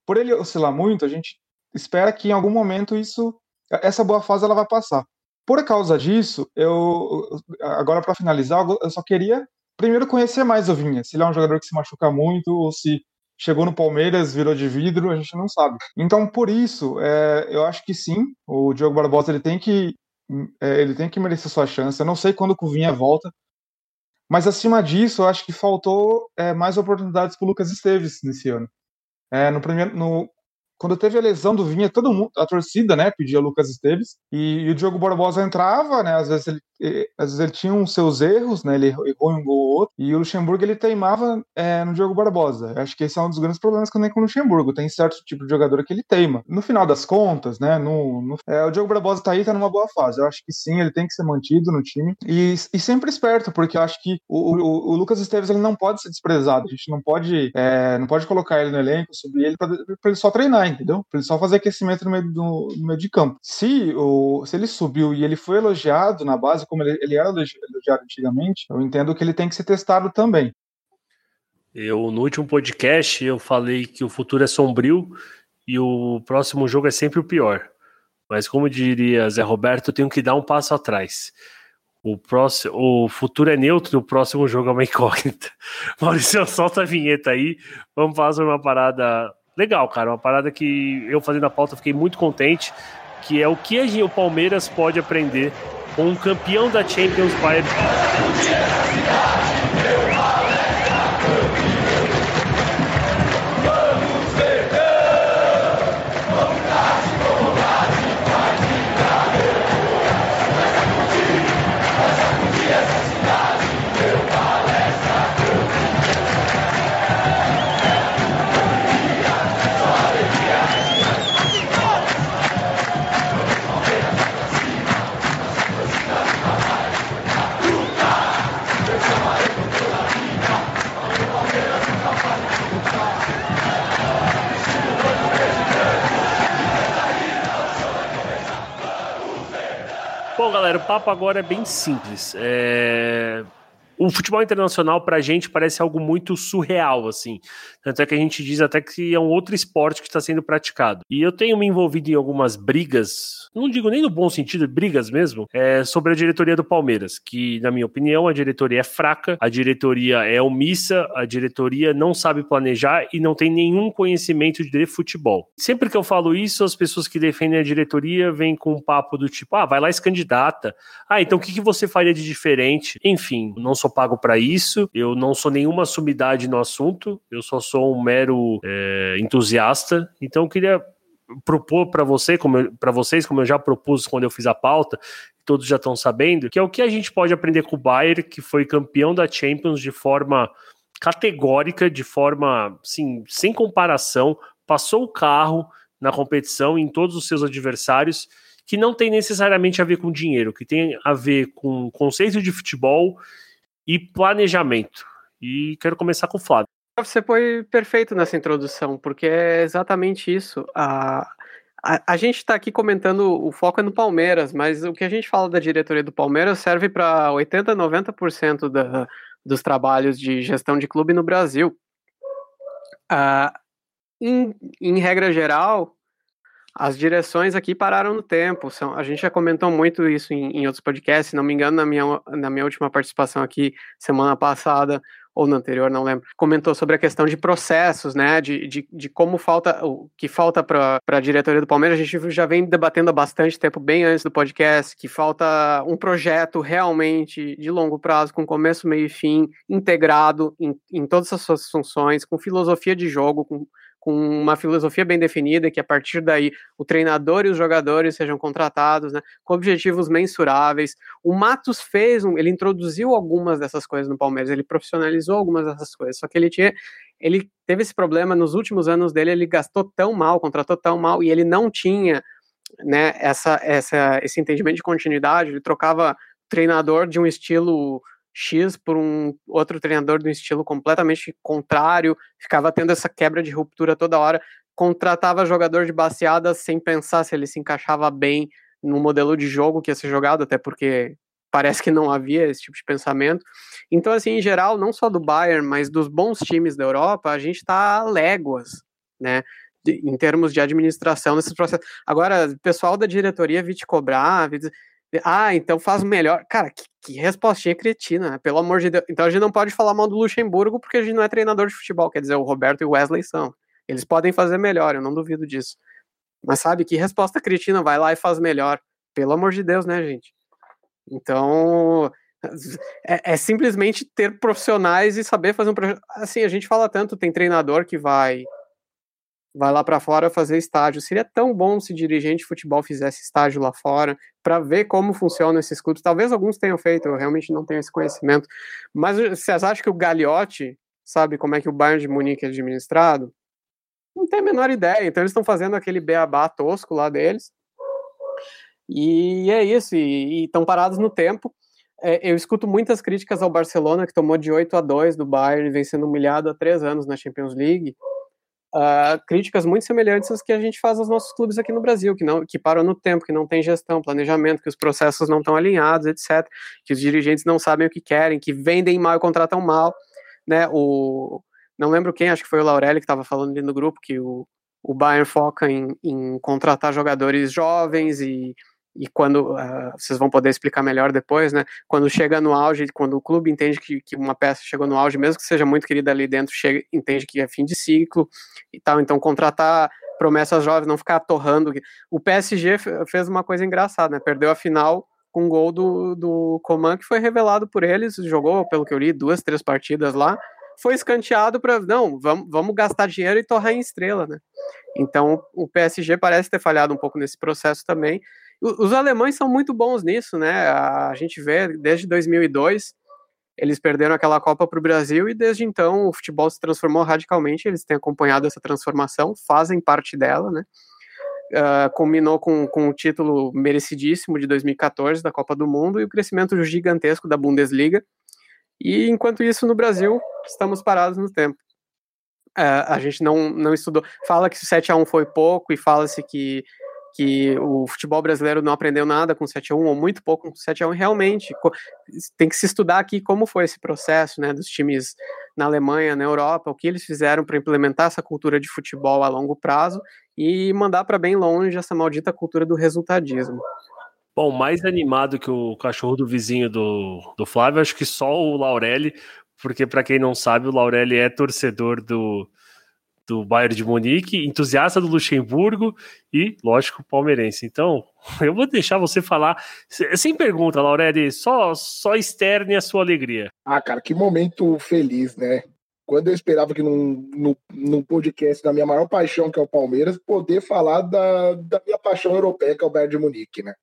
Por ele oscilar muito, a gente espera que em algum momento isso, essa boa fase ela vai passar. Por causa disso, eu agora para finalizar, eu só queria primeiro conhecer mais o Vinha, se ele é um jogador que se machuca muito ou se chegou no Palmeiras, virou de vidro, a gente não sabe. Então, por isso, é, eu acho que sim, o Diogo Barbosa ele tem que ele tem que merecer sua chance. Eu não sei quando o Vinha volta, mas acima disso, eu acho que faltou é, mais oportunidades para o Lucas Esteves nesse ano. É, no primeiro, no, quando teve a lesão do Vinha, todo mundo, a torcida, né, pedia Lucas Esteves, e, e o Diogo Barbosa entrava, né, às vezes ele, às vezes ele tinha os seus erros, né, ele errou um gol ou outro, e o Luxemburgo ele teimava é, no Diogo Barbosa. Acho que esse é um dos grandes problemas que eu tenho com o Luxemburgo, tem certo tipo de jogador que ele teima. No final das contas, né, no, no é, o Diogo Barbosa tá aí, tá numa boa fase. Eu acho que sim, ele tem que ser mantido no time, e, e sempre esperto, porque eu acho que o, o, o, Lucas Esteves ele não pode ser desprezado, a gente não pode, é, não pode colocar ele no elenco, subir ele para ele só treinar, entendeu? Pra ele só fazer aquecimento no meio, do, no meio de campo. Se, o, se ele subiu e ele foi elogiado na base, como ele, ele era elogiado antigamente, eu entendo que ele tem que ser testado também. Eu, no último podcast, eu falei que o futuro é sombrio e o próximo jogo é sempre o pior. Mas como diria Zé Roberto, eu tenho que dar um passo atrás. O, próximo, o futuro é neutro, o próximo jogo é uma incógnita. Maurício, solta a vinheta aí. Vamos fazer uma parada legal, cara. Uma parada que eu fazendo a pauta fiquei muito contente, que é o que o Palmeiras pode aprender com um campeão da Champions Bayern. Galera, o papo agora é bem simples. É o futebol internacional pra gente parece algo muito surreal, assim. Tanto é que a gente diz até que é um outro esporte que está sendo praticado. E eu tenho me envolvido em algumas brigas, não digo nem no bom sentido, brigas mesmo, é, sobre a diretoria do Palmeiras, que, na minha opinião, a diretoria é fraca, a diretoria é omissa, a diretoria não sabe planejar e não tem nenhum conhecimento de futebol. Sempre que eu falo isso, as pessoas que defendem a diretoria vêm com um papo do tipo, ah, vai lá e candidata. Ah, então o que, que você faria de diferente? Enfim, não sou pago para isso, eu não sou nenhuma sumidade no assunto, eu só sou um mero é, entusiasta, então eu queria propor para você, para vocês, como eu já propus quando eu fiz a pauta, todos já estão sabendo, que é o que a gente pode aprender com o Bayern, que foi campeão da Champions de forma categórica, de forma, assim, sem comparação, passou o carro na competição em todos os seus adversários, que não tem necessariamente a ver com dinheiro, que tem a ver com conceito de futebol e planejamento. E quero começar com o Flávio. Você foi perfeito nessa introdução, porque é exatamente isso. A, a, a gente está aqui comentando, o foco é no Palmeiras, mas o que a gente fala da diretoria do Palmeiras serve para 80, 90% da, dos trabalhos de gestão de clube no Brasil. Em, em regra geral, as direções aqui pararam no tempo. São, a gente já comentou muito isso em, em, outros podcasts. Se não me engano, na minha, na minha última participação aqui, semana passada, ou no anterior, não lembro, comentou sobre a questão de processos, né? De, de, de como falta, o que falta para a diretoria do Palmeiras. A gente já vem debatendo há bastante tempo, bem antes do podcast, que falta um projeto realmente de longo prazo, com começo, meio e fim, integrado em, em todas as suas funções, com filosofia de jogo, com com uma filosofia bem definida, que a partir daí o treinador e os jogadores sejam contratados, né, com objetivos mensuráveis. O Matos fez, um, ele introduziu algumas dessas coisas no Palmeiras, ele profissionalizou algumas dessas coisas, só que ele tinha, ele teve esse problema nos últimos anos dele, ele gastou tão mal, contratou tão mal, e ele não tinha, né, essa, essa, esse entendimento de continuidade, ele trocava treinador de um estilo X por um outro treinador do estilo completamente contrário, ficava tendo essa quebra de ruptura toda hora, contratava jogador de baseada sem pensar se ele se encaixava bem no modelo de jogo que ia ser jogado, até porque parece que não havia esse tipo de pensamento. Então, assim, em geral, não só do Bayern, mas dos bons times da Europa, a gente está a léguas, né? em termos de administração nesses processos. Agora, pessoal da diretoria vir te cobrar, vir dizer, ah, então faz melhor. Cara, que, que respostinha cretina, né? Pelo amor de Deus. Então a gente não pode falar mal do Luxemburgo porque a gente não é treinador de futebol. Quer dizer, o Roberto e o Wesley são. Eles podem fazer melhor, eu não duvido disso. Mas sabe, que resposta cretina, vai lá e faz melhor. Pelo amor de Deus, né, gente? Então, é, é, simplesmente ter profissionais e saber fazer um projeto. Assim, a gente fala tanto, tem treinador que vai vai lá para fora fazer estágio. Seria tão bom se dirigente de futebol fizesse estágio lá fora para ver como funcionam esses clubes. Talvez alguns tenham feito, eu realmente não tenho esse conhecimento. Mas vocês acham que o Gagliotti sabe como é que o Bayern de Munique é administrado? Não tem a menor ideia. Então eles estão fazendo aquele beabá tosco lá deles. E é isso, e estão parados no tempo. É, eu escuto muitas críticas ao Barcelona, que tomou de 8 a 2 do Bayern vem sendo humilhado há três anos na Champions League uh, críticas muito semelhantes às que a gente faz aos nossos clubes aqui no Brasil, que não que param no tempo, que não tem gestão, planejamento, que os processos não estão alinhados, etc. Que os dirigentes não sabem o que querem, que vendem mal e contratam mal, né? O não lembro quem, acho que foi o Laurelli que estava falando ali no grupo que o, o Bayern foca em, em contratar jogadores jovens e e quando uh, vocês vão poder explicar melhor depois, né? Quando chega no auge, quando o clube entende que, que uma peça chegou no auge, mesmo que seja muito querida ali dentro, chega, entende que é fim de ciclo e tal. Então, contratar promessas jovens, não ficar torrando. O PSG fez uma coisa engraçada, né? Perdeu a final com um gol do, do Coman que foi revelado por eles, jogou, pelo que eu li, duas, três partidas lá, foi escanteado para não, vamos, vamos gastar dinheiro e torrar em estrela, né? Então o PSG parece ter falhado um pouco nesse processo também. Os alemães são muito bons nisso, né? A gente vê desde 2002 eles perderam aquela Copa para o Brasil e desde então o futebol se transformou radicalmente. Eles têm acompanhado essa transformação, fazem parte dela, né? Uh, combinou com, com o título merecidíssimo de 2014 da Copa do Mundo e o crescimento gigantesco da Bundesliga. E enquanto isso, no Brasil, estamos parados no tempo. Uh, a gente não, não estudou. Fala que o 7 a 1 foi pouco e fala-se que que o futebol brasileiro não aprendeu nada com 7 a 1 ou muito pouco com 7 a 1 realmente tem que se estudar aqui como foi esse processo, né, dos times na Alemanha, na Europa, o que eles fizeram para implementar essa cultura de futebol a longo prazo e mandar para bem longe essa maldita cultura do resultadismo. Bom, mais animado que o cachorro do vizinho do, do Flávio, acho que só o Laurelli, porque para quem não sabe, o Laurelli é torcedor do, do Bayern de Munique, entusiasta do Luxemburgo e, lógico, palmeirense. Então, eu vou deixar você falar sem pergunta, Laureli, só, só externe a sua alegria. Ah, cara, que momento feliz, né? Quando eu esperava que num, num, num podcast da minha maior paixão, que é o Palmeiras, poder falar da, da minha paixão europeia, que é o Bayern de Munique, né?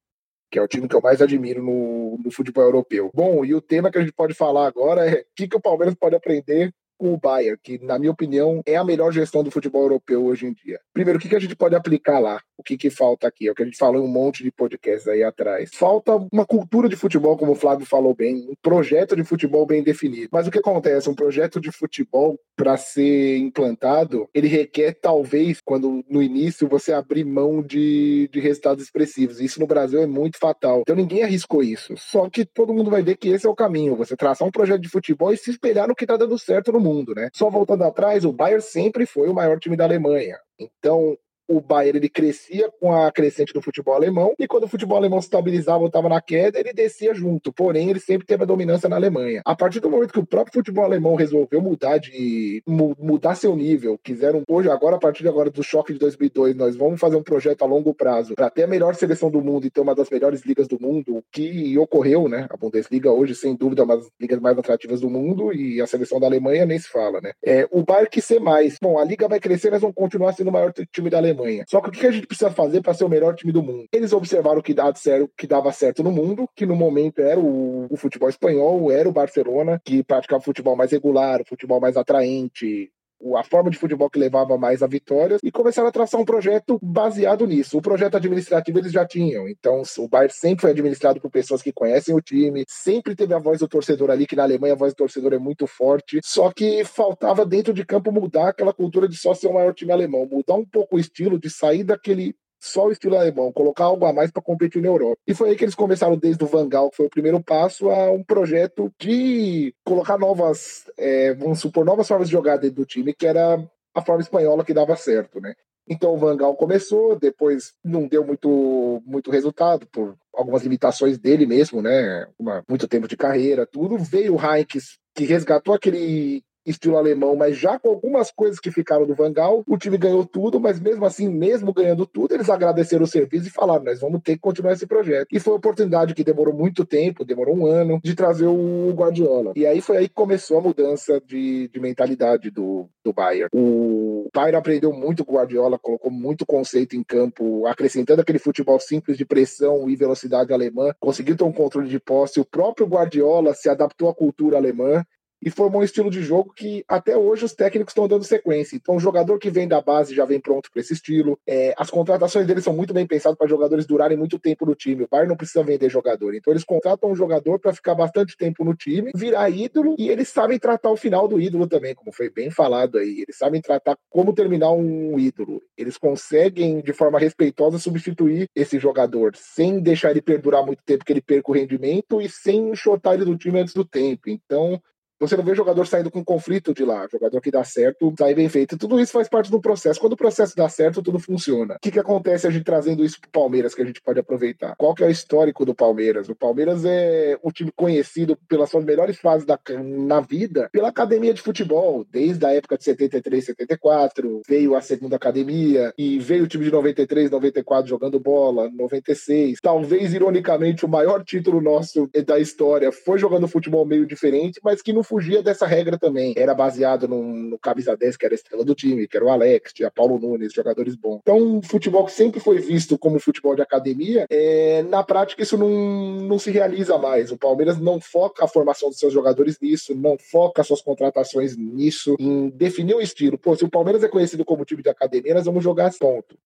que é o time que eu mais admiro no, no, futebol europeu. Bom, e o tema que a gente pode falar agora é o que, que o Palmeiras pode aprender com o Bayern, que, na minha opinião, é a melhor gestão do futebol europeu hoje em dia. Primeiro, o que, a gente pode aplicar lá? O que, que falta aqui? É o que a gente falou em um monte de podcasts aí atrás. Falta uma cultura de futebol, como o Flávio falou bem, um projeto de futebol bem definido. Mas o que acontece? Um projeto de futebol, para ser implantado, ele requer, talvez, quando no início você abrir mão de, de resultados expressivos. Isso no Brasil é muito fatal. Então ninguém arriscou isso. Só que todo mundo vai ver que esse é o caminho. Você traçar um projeto de futebol e se espelhar no que está dando certo no mundo, né? Só voltando atrás, o Bayern sempre foi o maior time da Alemanha. Então, o Bayern ele crescia com a crescente do futebol alemão e quando o futebol alemão se estabilizava ou estava na queda, ele descia junto. Porém, ele sempre teve a dominância na Alemanha. A partir do momento que o próprio futebol alemão resolveu mudar de mudar seu nível, quiseram hoje agora a partir de agora do choque de 2002, nós vamos fazer um projeto a longo prazo para ter a melhor seleção do mundo e ter uma das melhores ligas do mundo, o que ocorreu, né? A Bundesliga hoje sem dúvida é uma das ligas mais atrativas do mundo e a seleção da Alemanha nem se fala, né? É, o Bayern que ser mais. Bom, a liga vai crescer, nós vamos continuar sendo o maior time da Alemanha Alemanha. Só que o que a gente precisa fazer para ser o melhor time do mundo? Eles observaram que dava certo, que dava certo no mundo, que no momento era o, o futebol espanhol, era o Barcelona, que praticava futebol mais regular, futebol mais atraente, a forma de futebol que levava mais a vitórias e começaram a traçar um projeto baseado nisso. O projeto administrativo eles já tinham, então o Bayern sempre foi administrado por pessoas que conhecem o time, sempre teve a voz do torcedor ali, que na Alemanha a voz do torcedor é muito forte, só que faltava dentro de campo mudar aquela cultura de só ser o maior time alemão, mudar um pouco o estilo de sair daquele só o estilo alemão, colocar algo a mais para competir na Europa. E foi aí que eles começaram, desde o Vangal, que foi o primeiro passo, a um projeto de colocar novas, é, vamos supor, novas formas de jogar dentro do time, que era a forma espanhola que dava certo, né? Então o Vangal começou, depois não deu muito, muito resultado por algumas limitações dele mesmo, né? Uma, muito tempo de carreira, tudo. Veio o Heinz, que resgatou aquele estilo alemão, mas já com algumas coisas que ficaram do Vangal, o time ganhou tudo, mas mesmo assim, mesmo ganhando tudo, eles agradeceram o serviço e falaram: nós vamos ter que continuar esse projeto. E foi uma oportunidade que demorou muito tempo, demorou um ano, de trazer o Guardiola. E aí foi aí que começou a mudança de, de mentalidade do, do Bayern. O Bayern aprendeu muito com o Guardiola, colocou muito conceito em campo, acrescentando aquele futebol simples de pressão e velocidade alemã, conseguiu ter um controle de posse. O próprio Guardiola se adaptou à cultura alemã e formou um estilo de jogo que até hoje os técnicos estão dando sequência. Então, o jogador que vem da base já vem pronto para esse estilo. É, as contratações deles são muito bem pensadas para jogadores durarem muito tempo no time. O Bayern não precisa vender jogador. Então, eles contratam um jogador para ficar bastante tempo no time, virar ídolo, e eles sabem tratar o final do ídolo também, como foi bem falado aí. Eles sabem tratar como terminar um ídolo. Eles conseguem, de forma respeitosa, substituir esse jogador, sem deixar ele perdurar muito tempo que ele perca o rendimento e sem enxotar ele do time antes do tempo. Então, você não vê jogador saindo com conflito de lá. Jogador que dá certo, sai bem feito. Tudo isso faz parte do processo. Quando o processo dá certo, tudo funciona. O que, que acontece a gente trazendo isso pro Palmeiras que a gente pode aproveitar? Qual que é o histórico do Palmeiras? O Palmeiras é um time conhecido pelas suas melhores fases da, na vida pela academia de futebol. Desde a época de 73, 74, veio a segunda academia e veio o time de 93, 94 jogando bola, 96. Talvez, ironicamente, o maior título nosso da história foi jogando futebol meio diferente, mas que no fugia dessa regra também. Era baseado no, camisa 10, que era a estrela do time, que era o Alex, tinha Paulo Nunes, jogadores bons. Então, futebol que sempre foi visto como futebol de academia, é, na prática isso não, não se realiza mais. O Palmeiras não foca a formação dos seus jogadores nisso, não foca suas contratações nisso, em definir um estilo. Pô, se o Palmeiras é conhecido como time de academia, nós vamos jogar ponto.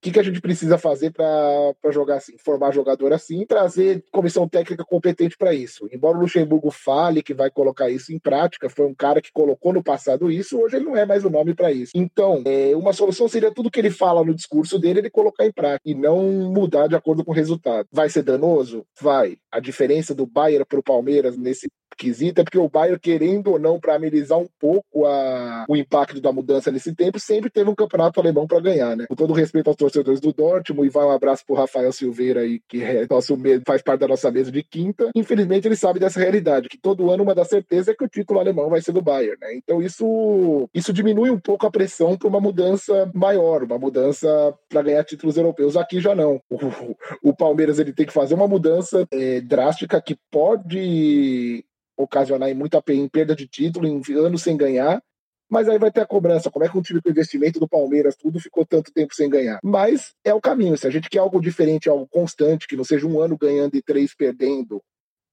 Que, que a gente precisa fazer para jogar assim, formar jogador assim, trazer comissão técnica competente para isso. Embora o Luxemburgo fale que vai colocar isso em prática, foi um cara que colocou no passado isso, hoje ele não é mais o nome para isso. Então, é, uma solução seria tudo que ele fala no discurso dele, ele colocar em prática e não mudar de acordo com o resultado. Vai ser danoso? Vai. A diferença do Bayern para o Palmeiras nesse quesito é porque o Bayern, querendo ou não, para amenizar um pouco a, o impacto da mudança nesse tempo, sempre teve um campeonato alemão para ganhar, né? Com todo respeito aos torcedores do Dortmund, e vai um abraço pro Rafael Silveira aí, que é nosso faz parte da nossa mesa de quinta. Infelizmente, ele sabe dessa realidade, que todo ano uma das certezas é que o título alemão vai ser do Bayern, né? Então isso, isso diminui um pouco a pressão para uma mudança maior, uma mudança para ganhar títulos europeus. Aqui já não. O, o Palmeiras ele tem que fazer uma mudança é, drástica que pode ocasionar em muita em perda de título, em anos sem ganhar. Mas aí vai ter a cobrança. Como é que um time com investimento do Palmeiras, tudo ficou tanto tempo sem ganhar? Mas é o caminho. Se a gente quer algo diferente, algo constante, que não seja um ano ganhando e três perdendo,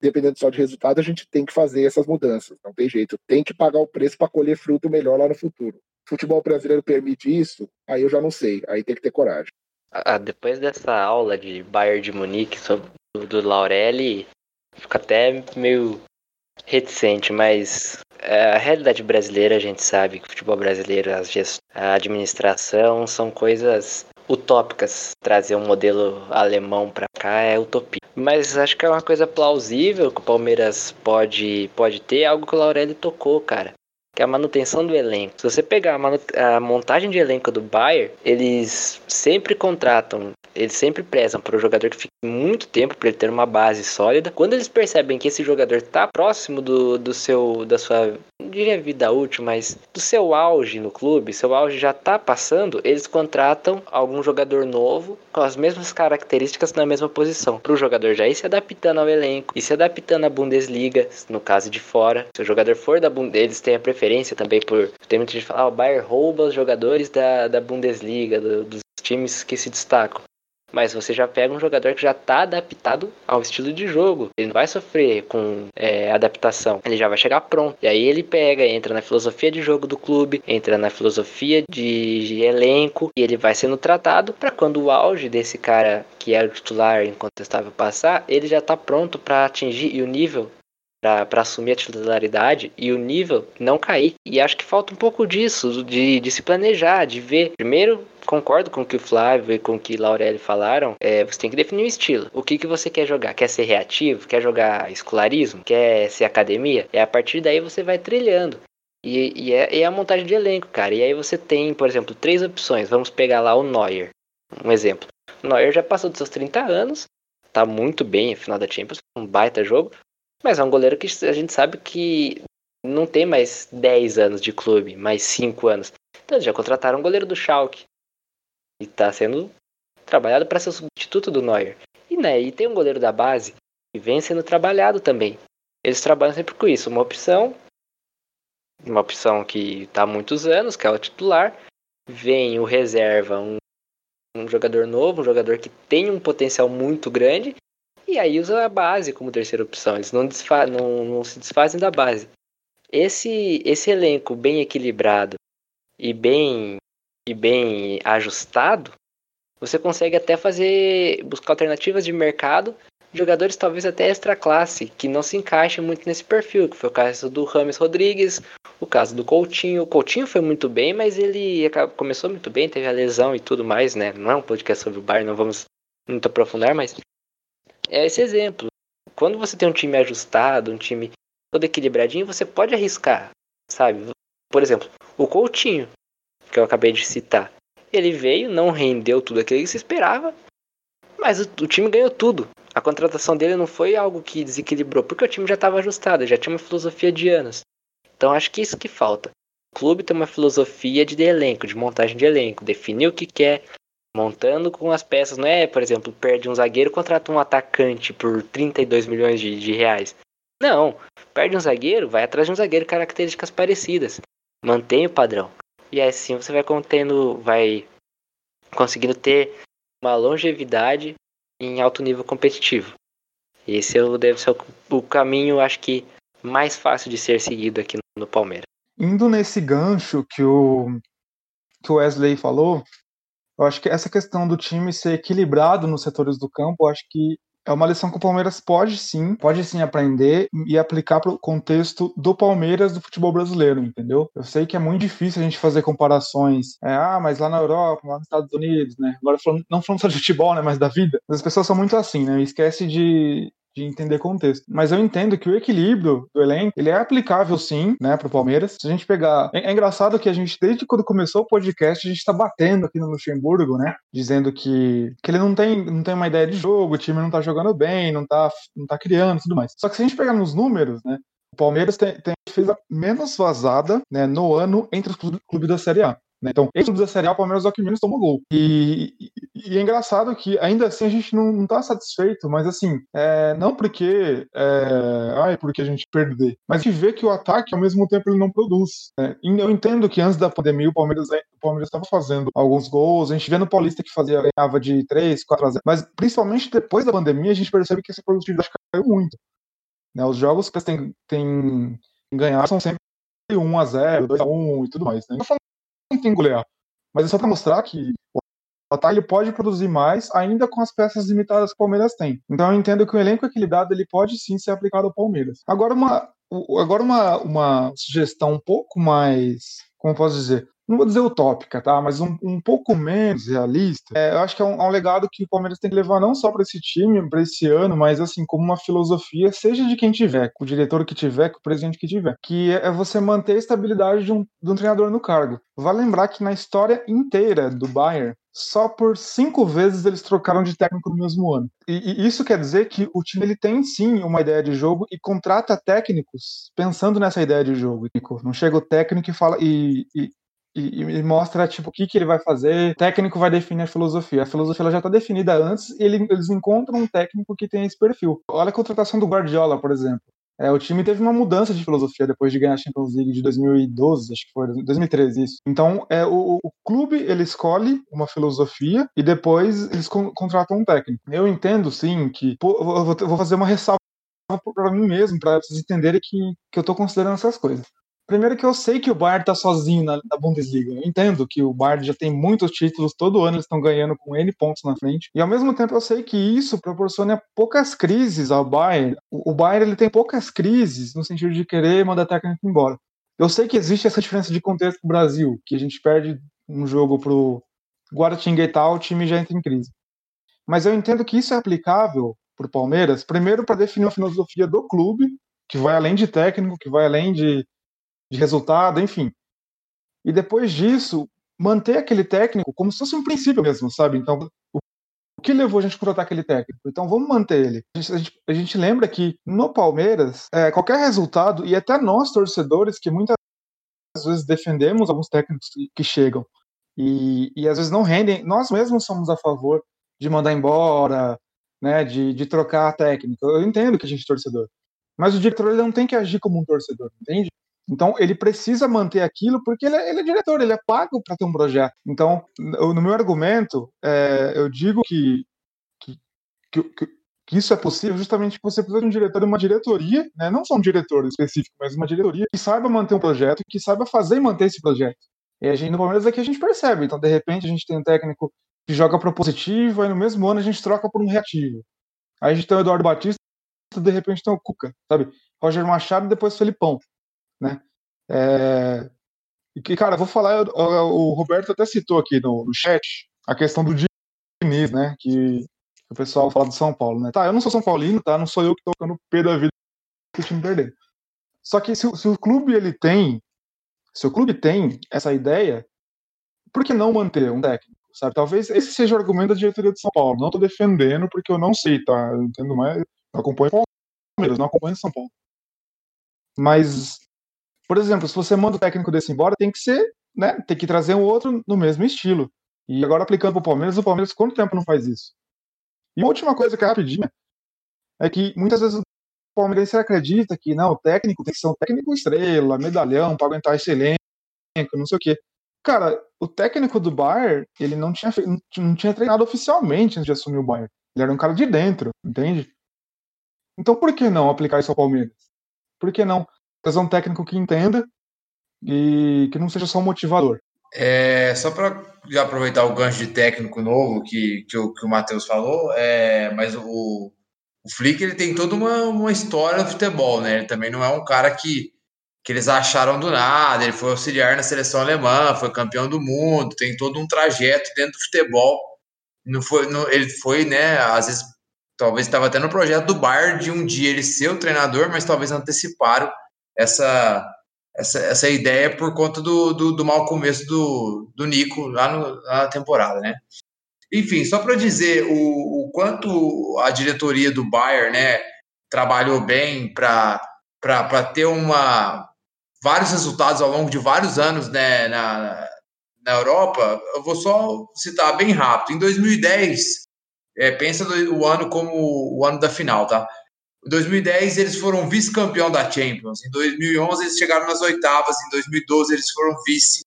dependendo só de resultado, a gente tem que fazer essas mudanças. Não tem jeito. Tem que pagar o preço para colher fruto melhor lá no futuro. O futebol brasileiro permite isso? Aí eu já não sei. Aí tem que ter coragem. Ah, depois dessa aula de Bayern de Munique sobre do Laurelli, fica até meio reticente, mas é, a realidade brasileira a gente sabe que o futebol brasileiro, a administração são coisas utópicas. Trazer um modelo alemão para cá é utopia. Mas acho que é uma coisa plausível que o Palmeiras pode, pode ter, algo que o Laurelli tocou, cara. Que é a manutenção do elenco. Se você pegar a, a montagem de elenco do Bayern, eles sempre contratam eles sempre prezam para o jogador que fique muito tempo para ele ter uma base sólida. Quando eles percebem que esse jogador está próximo do, do seu da sua não diria vida útil, mas do seu auge no clube, seu auge já está passando, eles contratam algum jogador novo com as mesmas características na mesma posição, para o jogador já ir se adaptando ao elenco e se adaptando à Bundesliga, no caso de fora. Se o jogador for da Bundesliga, eles têm a preferência também por tem muita gente que fala, ah, o Bayern rouba os jogadores da, da Bundesliga, do, dos times que se destacam mas você já pega um jogador que já está adaptado ao estilo de jogo. Ele não vai sofrer com é, adaptação, ele já vai chegar pronto. E aí ele pega, entra na filosofia de jogo do clube, entra na filosofia de, de elenco e ele vai sendo tratado para quando o auge desse cara que era o titular incontestável passar, ele já está pronto para atingir o nível para assumir a titularidade e o nível não cair. E acho que falta um pouco disso, de, de se planejar, de ver. Primeiro, concordo com o que o Flávio e com o que o Laurelli falaram. É, você tem que definir o estilo. O que, que você quer jogar? Quer ser reativo? Quer jogar escolarismo? Quer ser academia? E a partir daí você vai trilhando. E, e, é, é a montagem de elenco, cara. E aí você tem, por exemplo, três opções. Vamos pegar lá o Neuer. Um exemplo. O Neuer já passou dos seus 30 anos. Tá muito bem no final da Champions. Um baita jogo. Mas é um goleiro que a gente sabe que não tem mais 10 anos de clube, mais 5 anos. Então já contrataram um goleiro do Schalke. E está sendo trabalhado para ser o substituto do Neuer. E, né, e tem um goleiro da base que vem sendo trabalhado também. Eles trabalham sempre com isso. Uma opção, uma opção que está há muitos anos, que é o titular. Vem o reserva, um, um jogador novo, um jogador que tem um potencial muito grande e aí usa a base como terceira opção. Eles não, desfa não, não se desfazem da base. Esse, esse elenco bem equilibrado e bem, e bem ajustado, você consegue até fazer buscar alternativas de mercado, jogadores talvez até extra classe, que não se encaixem muito nesse perfil, que foi o caso do Rames Rodrigues, o caso do Coutinho. O Coutinho foi muito bem, mas ele começou muito bem, teve a lesão e tudo mais, né? Não é um podcast sobre o Bayern, não vamos muito aprofundar, mas é esse exemplo. Quando você tem um time ajustado, um time todo equilibradinho, você pode arriscar, sabe? Por exemplo, o Coutinho, que eu acabei de citar. Ele veio, não rendeu tudo aquilo que se esperava, mas o, o time ganhou tudo. A contratação dele não foi algo que desequilibrou, porque o time já estava ajustado, já tinha uma filosofia de anos. Então acho que isso que falta. O clube tem uma filosofia de elenco, de montagem de elenco, definir o que quer, montando com as peças. Não é, por exemplo, perde um zagueiro contrata um atacante por 32 milhões de, de reais. Não, perde um zagueiro, vai atrás de um zagueiro características parecidas. Mantém o padrão. E assim você vai contendo, vai conseguindo ter uma longevidade em alto nível competitivo. Esse é deve ser o, caminho, acho que, mais fácil de ser seguido aqui no, no Palmeiras. Indo nesse gancho que o, que o Wesley falou, Eu acho que essa questão do time ser equilibrado nos setores do campo, eu acho que é uma lição que o Palmeiras pode sim, pode sim aprender e aplicar para o contexto do Palmeiras do futebol brasileiro, entendeu? Eu sei que é muito difícil a gente fazer comparações. É, ah, mas lá na Europa, lá nos Estados Unidos, né? Agora falando, não falando só de futebol, né, mas da vida. As pessoas são muito assim, né? Esquece de de entender contexto. Mas eu entendo que o equilíbrio do elenco, ele é aplicável sim, né, pro Palmeiras. Se a gente pegar... É, é engraçado que a gente, desde quando começou o podcast, a gente tá batendo aqui no Luxemburgo, né, dizendo que, que ele não tem, não tem uma ideia de jogo, o time não tá jogando bem, não tá, não tá criando tudo mais. Só que se a gente pegar nos números, né, o Palmeiras tem, tem fez a menos vazada né, no ano entre os clubes da Série A. Né? Então, esse Série A, o Palmeiras é o que menos tomou gol. E, e, e, é engraçado que, ainda assim, a gente não, não tá satisfeito, mas assim, é, não porque é, ai, porque a gente perder, mas a gente vê que o ataque, ao mesmo tempo, ele não produz. Né? Eu entendo que antes da pandemia, o Palmeiras o Palmeiras estava fazendo alguns gols, a gente vê no Paulista que fazia, ganhava de 3, 4 a 0, mas principalmente depois da pandemia, a gente percebe que essa produtividade caiu muito. Né? Os jogos que eles têm, ganhado são sempre 1 a 0 2 a 1 e tudo mais. Né? Não não tem golear. Mas é só para mostrar que o ataque pode produzir mais, ainda com as peças limitadas que o Palmeiras tem. Então eu entendo que o elenco equilibrado ele pode sim ser aplicado ao Palmeiras. Agora uma, agora uma, uma sugestão um pouco mais, como posso dizer, não vou dizer utópica, tá? Mas um, um pouco menos realista. É, eu acho que é um, é um, legado que o Palmeiras tem que levar não só para esse time, para esse ano, mas assim, como uma filosofia, seja de quem tiver, com o diretor que tiver, com o presidente que tiver, que é, é você manter a estabilidade de um, de um treinador no cargo. Vale lembrar que na história inteira do Bayern, só por cinco vezes eles trocaram de técnico no mesmo ano. E, e, isso quer dizer que o time ele tem sim uma ideia de jogo e contrata técnicos pensando nessa ideia de jogo. Não chega o técnico e fala e, e, e, mostra tipo o que, que ele vai fazer. O técnico vai definir a filosofia. A filosofia já está definida antes e ele, eles encontram um técnico que tem esse perfil. Olha a contratação do Guardiola, por exemplo. É, o time teve uma mudança de filosofia depois de ganhar a Champions League de 2012, acho que foi 2013 isso. Então, é o, o clube ele escolhe uma filosofia e depois eles con contratam um técnico. Eu entendo sim que pô, vou, vou fazer uma ressalva para mim mesmo, para vocês entenderem que, que eu estou considerando essas coisas. Primeiro que eu sei que o Bayern tá sozinho na, na, Bundesliga. Eu entendo que o Bayern já tem muitos títulos, todo ano eles estão ganhando com N pontos na frente. E ao mesmo tempo eu sei que isso proporciona poucas crises ao Bayern. O, o Bayern ele tem poucas crises no sentido de querer mandar técnico embora. Eu sei que existe essa diferença de contexto com o Brasil, que a gente perde um jogo pro Guaratinguetá, o time já entra em crise. Mas eu entendo que isso é aplicável pro Palmeiras, primeiro para definir a filosofia do clube, que vai além de técnico, que vai além de de resultado, enfim. E depois disso, manter aquele técnico como se fosse um princípio mesmo, sabe? Então, o, que levou a gente a contratar aquele técnico? Então, vamos manter ele. A gente, a gente, a gente lembra que no Palmeiras, é, qualquer resultado, e até nós, torcedores, que muitas vezes defendemos alguns técnicos que, chegam e, e às vezes não rendem, nós mesmos somos a favor de mandar embora, né, de, de trocar técnico. Eu entendo que a gente é torcedor. Mas o diretor ele não tem que agir como um torcedor, entende? Então, ele precisa manter aquilo porque ele é, ele é diretor, ele é pago para ter um projeto. Então, no meu argumento, é, eu digo que, que, que, que, isso é possível justamente porque você precisa de um diretor e uma diretoria, né? não só um diretor específico, mas uma diretoria que saiba manter um projeto, que saiba fazer e manter esse projeto. E a gente, no Palmeiras aqui a gente percebe. Então, de repente, a gente tem um técnico que joga propositivo, aí no mesmo ano a gente troca por um reativo. Aí a gente tem o Eduardo Batista, de repente tem o Cuca, sabe? Roger Machado e depois Felipão né? É... E que, cara, vou falar, o Roberto até citou aqui no, no chat a questão do Diniz, né? Que o pessoal fala do São Paulo, né? Tá, eu não sou São Paulino, tá? Não sou eu que tô ficando pé da vida que o time perder. Só que se, se, o clube ele tem, se o clube tem essa ideia, por que não manter um técnico? Sabe? Talvez esse seja o argumento da diretoria de São Paulo. Não tô defendendo porque eu não sei, tá? Eu entendo mais. Eu acompanho o Palmeiras, não acompanho São Paulo. Mas por exemplo, se você manda o técnico desse embora, tem que ser, né? Tem que trazer um outro no mesmo estilo. E agora aplicando para o Palmeiras, o Palmeiras quanto tempo não faz isso? E uma última coisa que é rapidinha é que muitas vezes o palmeirense acredita que não, o técnico tem que ser um técnico estrela, medalhão, para aguentar esse elenco, não sei o quê. Cara, o técnico do Bayern, ele não tinha, não tinha treinado oficialmente antes de assumir o Bayern. Ele era um cara de dentro, entende? Então por que não aplicar isso ao Palmeiras? Por que não trazer um técnico que entenda e que não seja só um motivador. É, só para já aproveitar o gancho de técnico novo que, que, o, que o Matheus falou, é, mas o, o Flick ele tem toda uma, uma história do futebol, né? Ele também não é um cara que, que eles acharam do nada, ele foi auxiliar na seleção alemã, foi campeão do mundo, tem todo um trajeto dentro do futebol. Não foi, não, ele foi, né? Às vezes, talvez estava até no projeto do Bayern de um dia ele ser o treinador, mas talvez anteciparam essa, essa, essa ideia por conta do, do, do mau começo do, do Nico lá no, na temporada, né? Enfim, só para dizer o, o, quanto a diretoria do Bayern, né, trabalhou bem para ter uma vários resultados ao longo de vários anos, né, na, na Europa, eu vou só citar bem rápido. Em 2010, é, pensa o ano como o ano da final, tá? Em 2010, eles foram vice-campeão da Champions. Em 2011, eles chegaram nas oitavas. Em 2012, eles foram vice.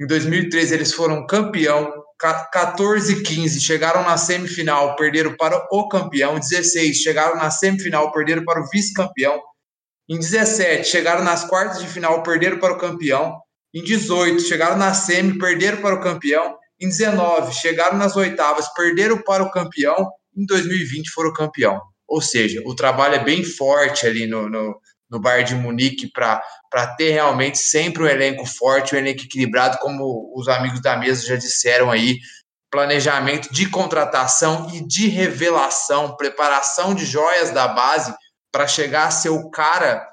Em 2013, eles foram campeão. 14 e 15 chegaram na semifinal, perderam para o campeão. 16 chegaram na semifinal, perderam para o vice-campeão. Em 17 chegaram nas quartas de final, perderam para o campeão. Em 18 chegaram na semi, perderam para o campeão. Em 19 chegaram nas oitavas, perderam para o campeão. Em 2020 foram campeão. Ou seja, o trabalho é bem forte ali no, no, no Bayern de Munique para ter realmente sempre um elenco forte, um elenco equilibrado, como os amigos da mesa já disseram aí. Planejamento de contratação e de revelação, preparação de joias da base para chegar a ser o cara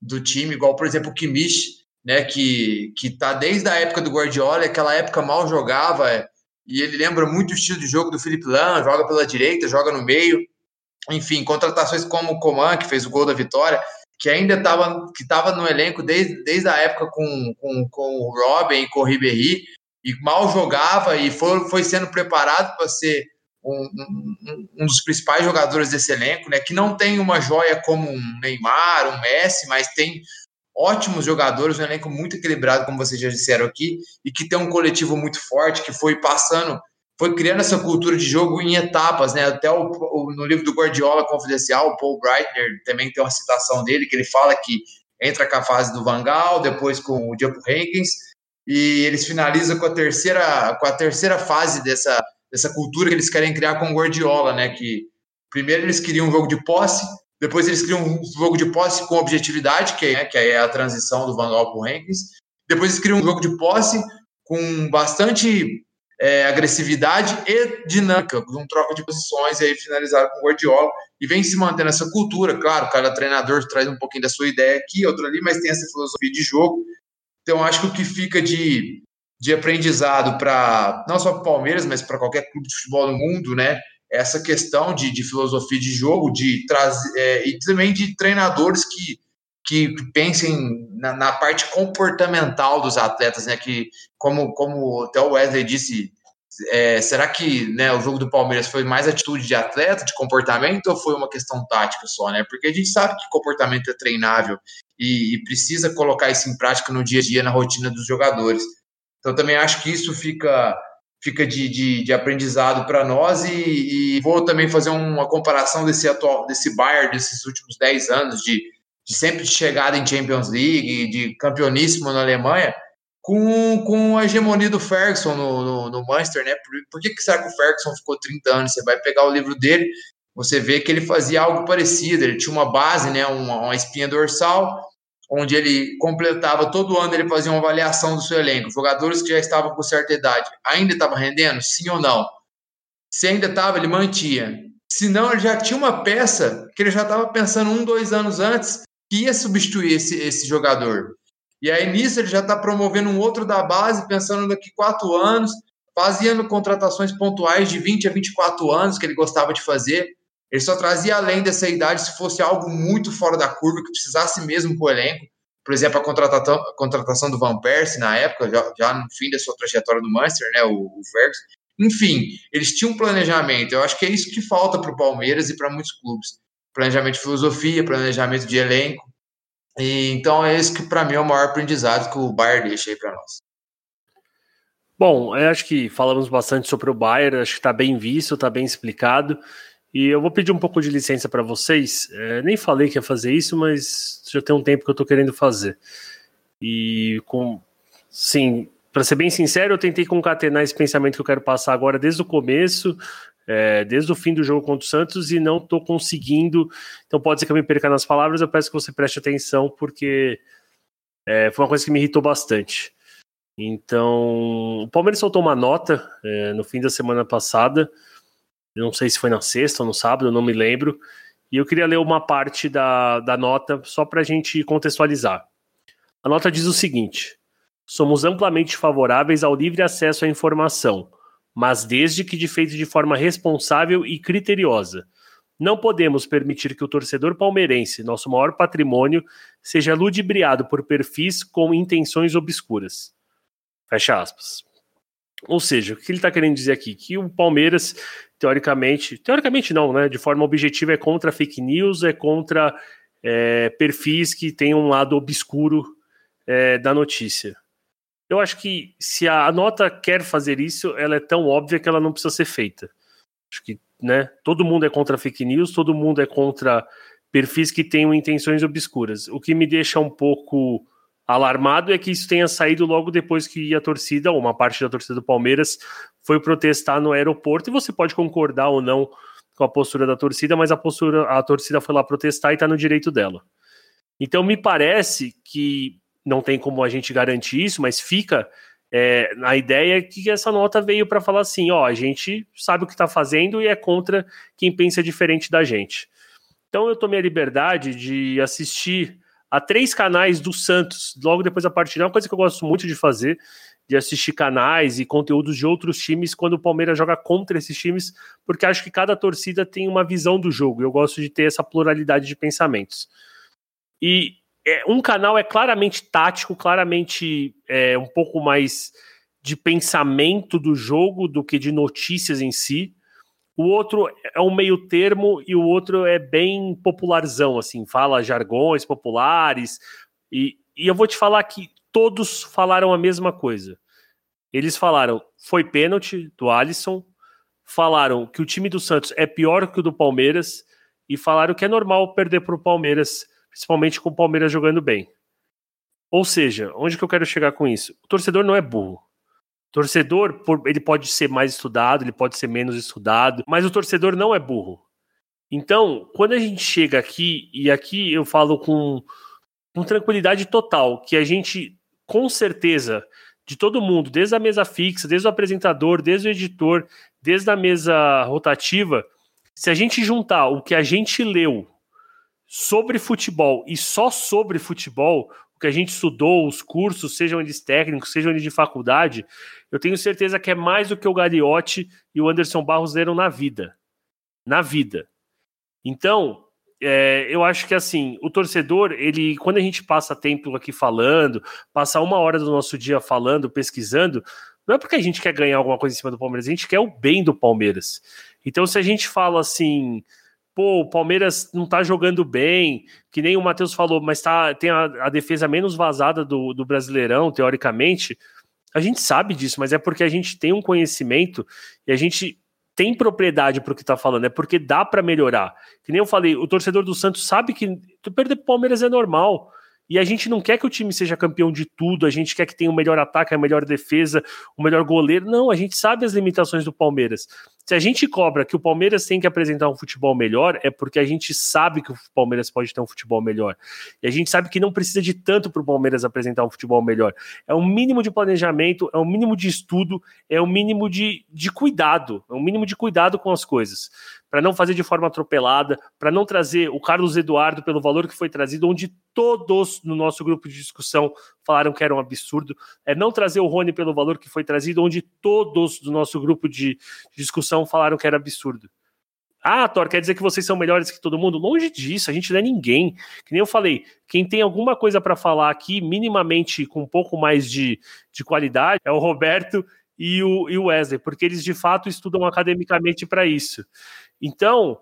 do time, igual, por exemplo, o Kimmich, né, que, que tá desde a época do Guardiola, aquela época mal jogava, e ele lembra muito o estilo de jogo do Felipe Lan, joga pela direita, joga no meio, enfim, contratações como o Coman, que fez o gol da vitória, que ainda estava que tava no elenco desde, desde a época com, com, com o Robin e com o Ribéry, e mal jogava e foi, foi sendo preparado para ser um, um, um, dos principais jogadores desse elenco, né? Que não tem uma joia como um Neymar, um Messi, mas tem ótimos jogadores, um elenco muito equilibrado, como vocês já disseram aqui, e que tem um coletivo muito forte, que foi passando foi criando essa cultura de jogo em etapas, né? Até o, o, no livro do Guardiola Confidencial, o Paul Breitner também tem uma citação dele que ele fala que entra com a fase do Van Gaal, depois com o Diego Hankins, e eles finalizam com a terceira com a terceira fase dessa dessa cultura que eles querem criar com o Guardiola, né? Que primeiro eles queriam um jogo de posse, depois eles criam um jogo de posse com objetividade, que é, que é a transição do Van Gaal para o Hankins, depois eles criam um jogo de posse com bastante é, agressividade e dinâmica, um troca de posições, e aí finalizaram com o Guardiola, e vem se mantendo essa cultura, claro, cada treinador traz um pouquinho da sua ideia aqui, outro ali, mas tem essa filosofia de jogo, então acho que o que fica de, de aprendizado para, não só para Palmeiras, mas para qualquer clube de futebol no mundo, né, essa questão de, de filosofia de jogo, de trazer, é, e também de treinadores que que pensem na, na, parte comportamental dos atletas, né? Que, como, como até o Wesley disse, é, será que né, o jogo do Palmeiras foi mais atitude de atleta, de comportamento, ou foi uma questão tática só, né? Porque a gente sabe que comportamento é treinável e, e precisa colocar isso em prática no dia a dia, na rotina dos jogadores. Então, também acho que isso fica fica de, de, de aprendizado para nós e, e, vou também fazer uma comparação desse atual desse Bayern desses últimos 10 anos de de sempre de chegada em Champions League, de campeoníssimo na Alemanha, com, com a hegemonia do Ferguson no, no, no Manchester, né? Por, por que, que será que o Ferguson ficou 30 anos? Você vai pegar o livro dele, você vê que ele fazia algo parecido, ele tinha uma base, né? Uma, uma espinha dorsal, onde ele completava todo ano, ele fazia uma avaliação do seu elenco. Jogadores que já estavam com certa idade, ainda estavam rendendo? Sim ou não? Se ainda estava, ele mantinha. Se não, ele já tinha uma peça que ele já estava pensando um, dois anos antes que ia substituir esse, esse jogador. E aí nisso ele já está promovendo um outro da base, pensando daqui quatro anos, fazendo contratações pontuais de 20 a 24 anos que ele gostava de fazer. Ele só trazia além dessa idade se fosse algo muito fora da curva, que precisasse mesmo para o elenco. Por exemplo, a contratação, a contratação do Van Persie na época, já, já, no fim da sua trajetória no Manchester, né, o, o Ferguson. Enfim, eles tinham um planejamento. Eu acho que é isso que falta para o Palmeiras e para muitos clubes planejamento de filosofia, planejamento de elenco. E, então é esse que para mim é o maior aprendizado que o Bayern deixa aí para nós. Bom, eu acho que falamos bastante sobre o Bayern, acho que está bem visto, está bem explicado. E eu vou pedir um pouco de licença para vocês. É, nem falei que ia fazer isso, mas já tem um tempo que eu estou querendo fazer. E com, sim, para ser bem sincero, eu tentei concatenar esse pensamento que eu quero passar agora desde o começo, é, desde o fim do jogo contra o Santos, e não estou conseguindo. Então pode ser que eu me perca nas palavras, eu peço que você preste atenção, porque é, foi uma coisa que me irritou bastante. Então, o Palmeiras soltou uma nota é, no fim da semana passada, não sei se foi na sexta ou no sábado, não me lembro, e eu queria ler uma parte da, da nota só para a gente contextualizar. A nota diz o seguinte: somos amplamente favoráveis ao livre acesso à informação, mas desde que de feito de forma responsável e criteriosa. Não podemos permitir que o torcedor palmeirense, nosso maior patrimônio, seja ludibriado por perfis com intenções obscuras. Fecha aspas. Ou seja, o que ele está querendo dizer aqui? Que o Palmeiras, teoricamente, teoricamente não, né? De forma objetiva, é contra fake news, é contra é, perfis que têm um lado obscuro é, da notícia. Eu acho que se a nota quer fazer isso, ela é tão óbvia que ela não precisa ser feita. Acho que, né? Todo mundo é contra fake news, todo mundo é contra perfis que tenham intenções obscuras. O que me deixa um pouco alarmado é que isso tenha saído logo depois que a torcida, ou uma parte da torcida do Palmeiras, foi protestar no aeroporto. E você pode concordar ou não com a postura da torcida, mas a postura, a torcida foi lá protestar e está no direito dela. Então me parece que não tem como a gente garantir isso, mas fica é, na ideia que essa nota veio para falar assim: ó, a gente sabe o que está fazendo e é contra quem pensa diferente da gente. Então eu tomei a liberdade de assistir a três canais do Santos, logo depois da partida. É uma coisa que eu gosto muito de fazer, de assistir canais e conteúdos de outros times quando o Palmeiras joga contra esses times, porque acho que cada torcida tem uma visão do jogo. Eu gosto de ter essa pluralidade de pensamentos. E é, um canal é claramente tático, claramente é, um pouco mais de pensamento do jogo do que de notícias em si o outro é um meio termo e o outro é bem popularzão, assim, fala jargões populares. E, e eu vou te falar que todos falaram a mesma coisa. Eles falaram, foi pênalti do Alisson, falaram que o time do Santos é pior que o do Palmeiras e falaram que é normal perder para o Palmeiras, principalmente com o Palmeiras jogando bem. Ou seja, onde que eu quero chegar com isso? O torcedor não é burro. Torcedor, ele pode ser mais estudado, ele pode ser menos estudado, mas o torcedor não é burro. Então, quando a gente chega aqui, e aqui eu falo com, com tranquilidade total, que a gente, com certeza, de todo mundo, desde a mesa fixa, desde o apresentador, desde o editor, desde a mesa rotativa, se a gente juntar o que a gente leu sobre futebol e só sobre futebol, o que a gente estudou, os cursos, sejam eles técnicos, sejam eles de faculdade, eu tenho certeza que é mais do que o Gagliotti e o Anderson Barros leram na vida. Na vida. Então, é, eu acho que assim, o torcedor, ele, quando a gente passa tempo aqui falando, passa uma hora do nosso dia falando, pesquisando, não é porque a gente quer ganhar alguma coisa em cima do Palmeiras, a gente quer o bem do Palmeiras. Então, se a gente fala assim, pô, o Palmeiras não tá jogando bem, que nem o Matheus falou, mas tá, tem a, a defesa menos vazada do, do Brasileirão, teoricamente. A gente sabe disso, mas é porque a gente tem um conhecimento e a gente tem propriedade para o que está falando, é porque dá para melhorar. Que nem eu falei, o torcedor do Santos sabe que perder para o Palmeiras é normal. E a gente não quer que o time seja campeão de tudo, a gente quer que tenha o melhor ataque, a melhor defesa, o melhor goleiro. Não, a gente sabe as limitações do Palmeiras. Se a gente cobra que o Palmeiras tem que apresentar um futebol melhor, é porque a gente sabe que o Palmeiras pode ter um futebol melhor. E a gente sabe que não precisa de tanto para o Palmeiras apresentar um futebol melhor. É um mínimo de planejamento, é um mínimo de estudo, é um mínimo de, de cuidado, é um mínimo de cuidado com as coisas para não fazer de forma atropelada, para não trazer o Carlos Eduardo pelo valor que foi trazido, onde todos no nosso grupo de discussão falaram que era um absurdo, é não trazer o Rony pelo valor que foi trazido, onde todos do nosso grupo de discussão falaram que era absurdo. Ah, Thor, quer dizer que vocês são melhores que todo mundo? Longe disso, a gente não é ninguém. Que nem eu falei, quem tem alguma coisa para falar aqui, minimamente com um pouco mais de, de qualidade, é o Roberto e o, e o Wesley, porque eles de fato estudam academicamente para isso. Então,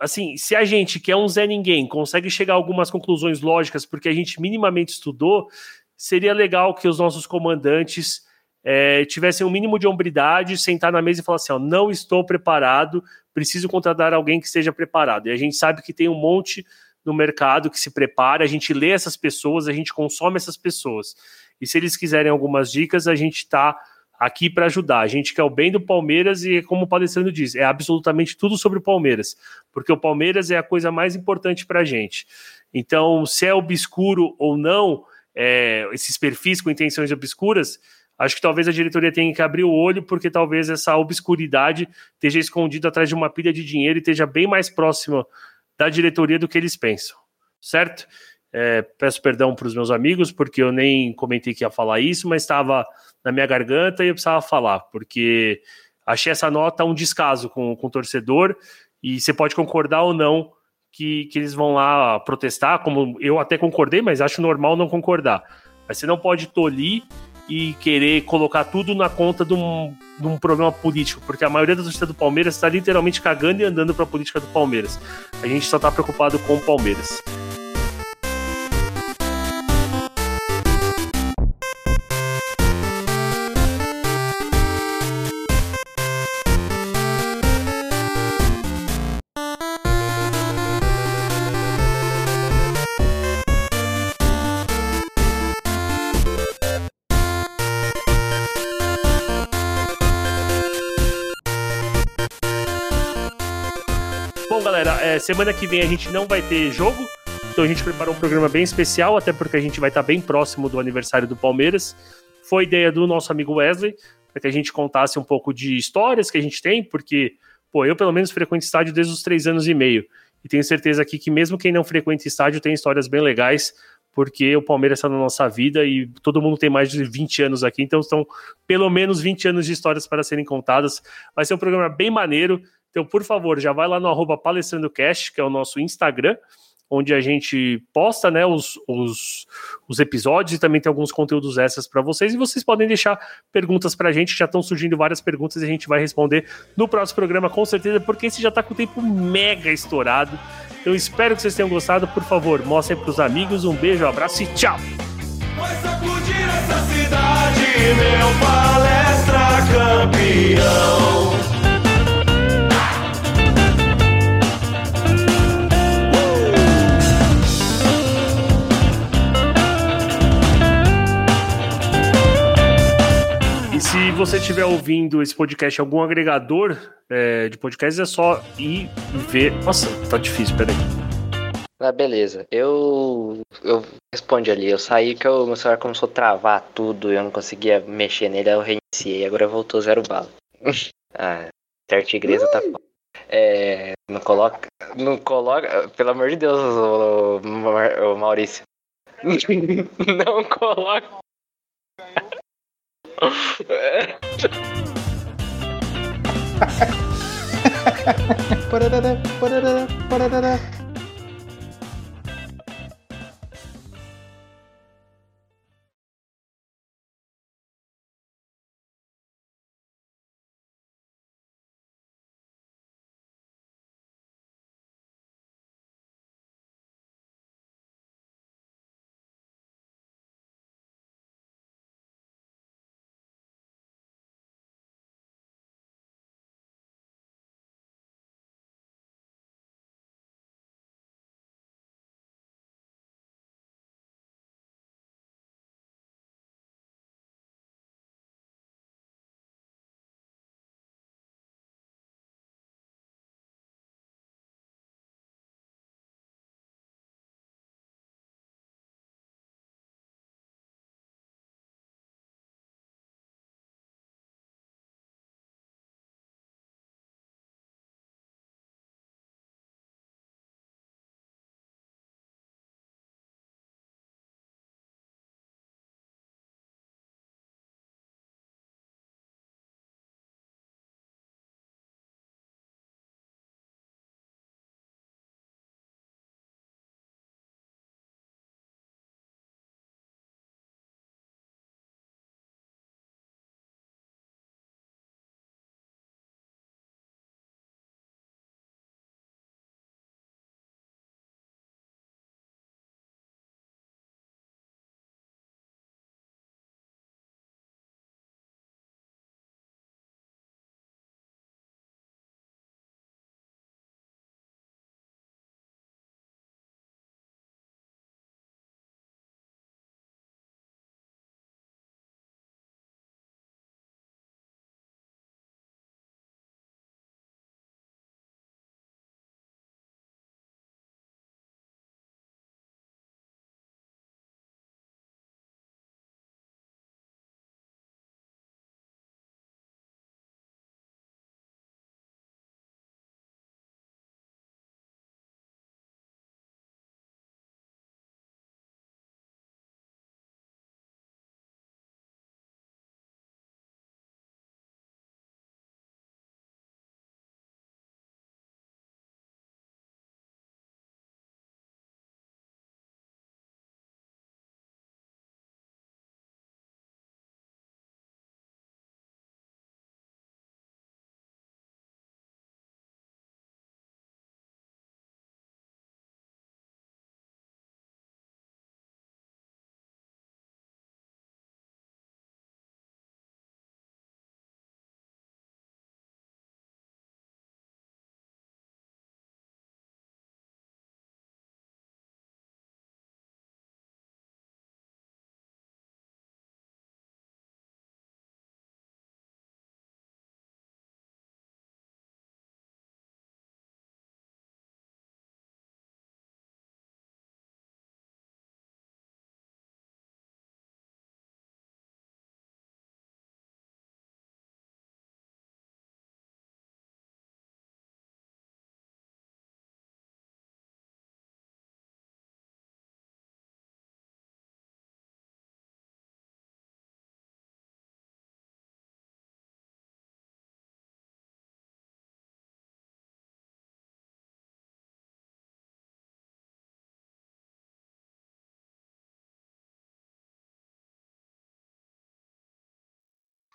assim, se a gente, que é um Zé Ninguém, consegue chegar a algumas conclusões lógicas porque a gente minimamente estudou, seria legal que os nossos comandantes é, tivessem um mínimo de hombridade, sentar na mesa e falar assim: ó, não estou preparado, preciso contratar alguém que esteja preparado. E a gente sabe que tem um monte no mercado que se prepara, a gente lê essas pessoas, a gente consome essas pessoas. E se eles quiserem algumas dicas, a gente está aqui para ajudar. A gente quer o bem do Palmeiras e, como o palestrando diz, é absolutamente tudo sobre o Palmeiras, porque o Palmeiras é a coisa mais importante para a gente. Então, se é obscuro ou não, é, esses perfis com intenções obscuras, acho que talvez a diretoria tenha que abrir o olho, porque talvez essa obscuridade esteja escondida atrás de uma pilha de dinheiro e esteja bem mais próxima da diretoria do que eles pensam, certo? É, peço perdão para os meus amigos, porque eu nem comentei que ia falar isso, mas estava na minha garganta e eu precisava falar, porque achei essa nota um descaso com, com o torcedor, e você pode concordar ou não que, que eles vão lá protestar, como eu até concordei, mas acho normal não concordar. Mas você não pode tolir e querer colocar tudo na conta de um, de um problema político, porque a maioria da torcida do Palmeiras está literalmente cagando e andando para a política do Palmeiras. A gente só está preocupado com o Palmeiras. Semana que vem a gente não vai ter jogo, então a gente preparou um programa bem especial, até porque a gente vai estar bem próximo do aniversário do Palmeiras. Foi ideia do nosso amigo Wesley, para que a gente contasse um pouco de histórias que a gente tem, porque, pô, eu pelo menos frequento estádio desde os três anos e meio. E tenho certeza aqui que mesmo quem não frequenta estádio tem histórias bem legais, porque o Palmeiras está na nossa vida e todo mundo tem mais de 20 anos aqui, então são pelo menos 20 anos de histórias para serem contadas. Vai ser um programa bem maneiro. Então, por favor, já vai lá no arroba palestrandocast, que é o nosso Instagram, onde a gente posta né, os, os, os episódios e também tem alguns conteúdos extras para vocês. E vocês podem deixar perguntas para a gente, já estão surgindo várias perguntas e a gente vai responder no próximo programa, com certeza, porque esse já está com o tempo mega estourado. Eu espero que vocês tenham gostado. Por favor, mostrem para os amigos. Um beijo, um abraço e tchau! Vai sacudir essa cidade, meu palestra campeão. Se você estiver ouvindo esse podcast em algum agregador é, de podcasts, é só ir ver. Nossa, tá difícil, peraí. Ah, beleza. Eu, eu respondi ali. Eu saí que o meu celular começou a travar tudo. Eu não conseguia mexer nele. Aí eu reiniciei. Agora voltou zero bala. ah, ter tigresa tá foda. É, não coloca. Não coloca. Pelo amor de Deus, o, o, o Maurício. não coloca. parará, parará, parará.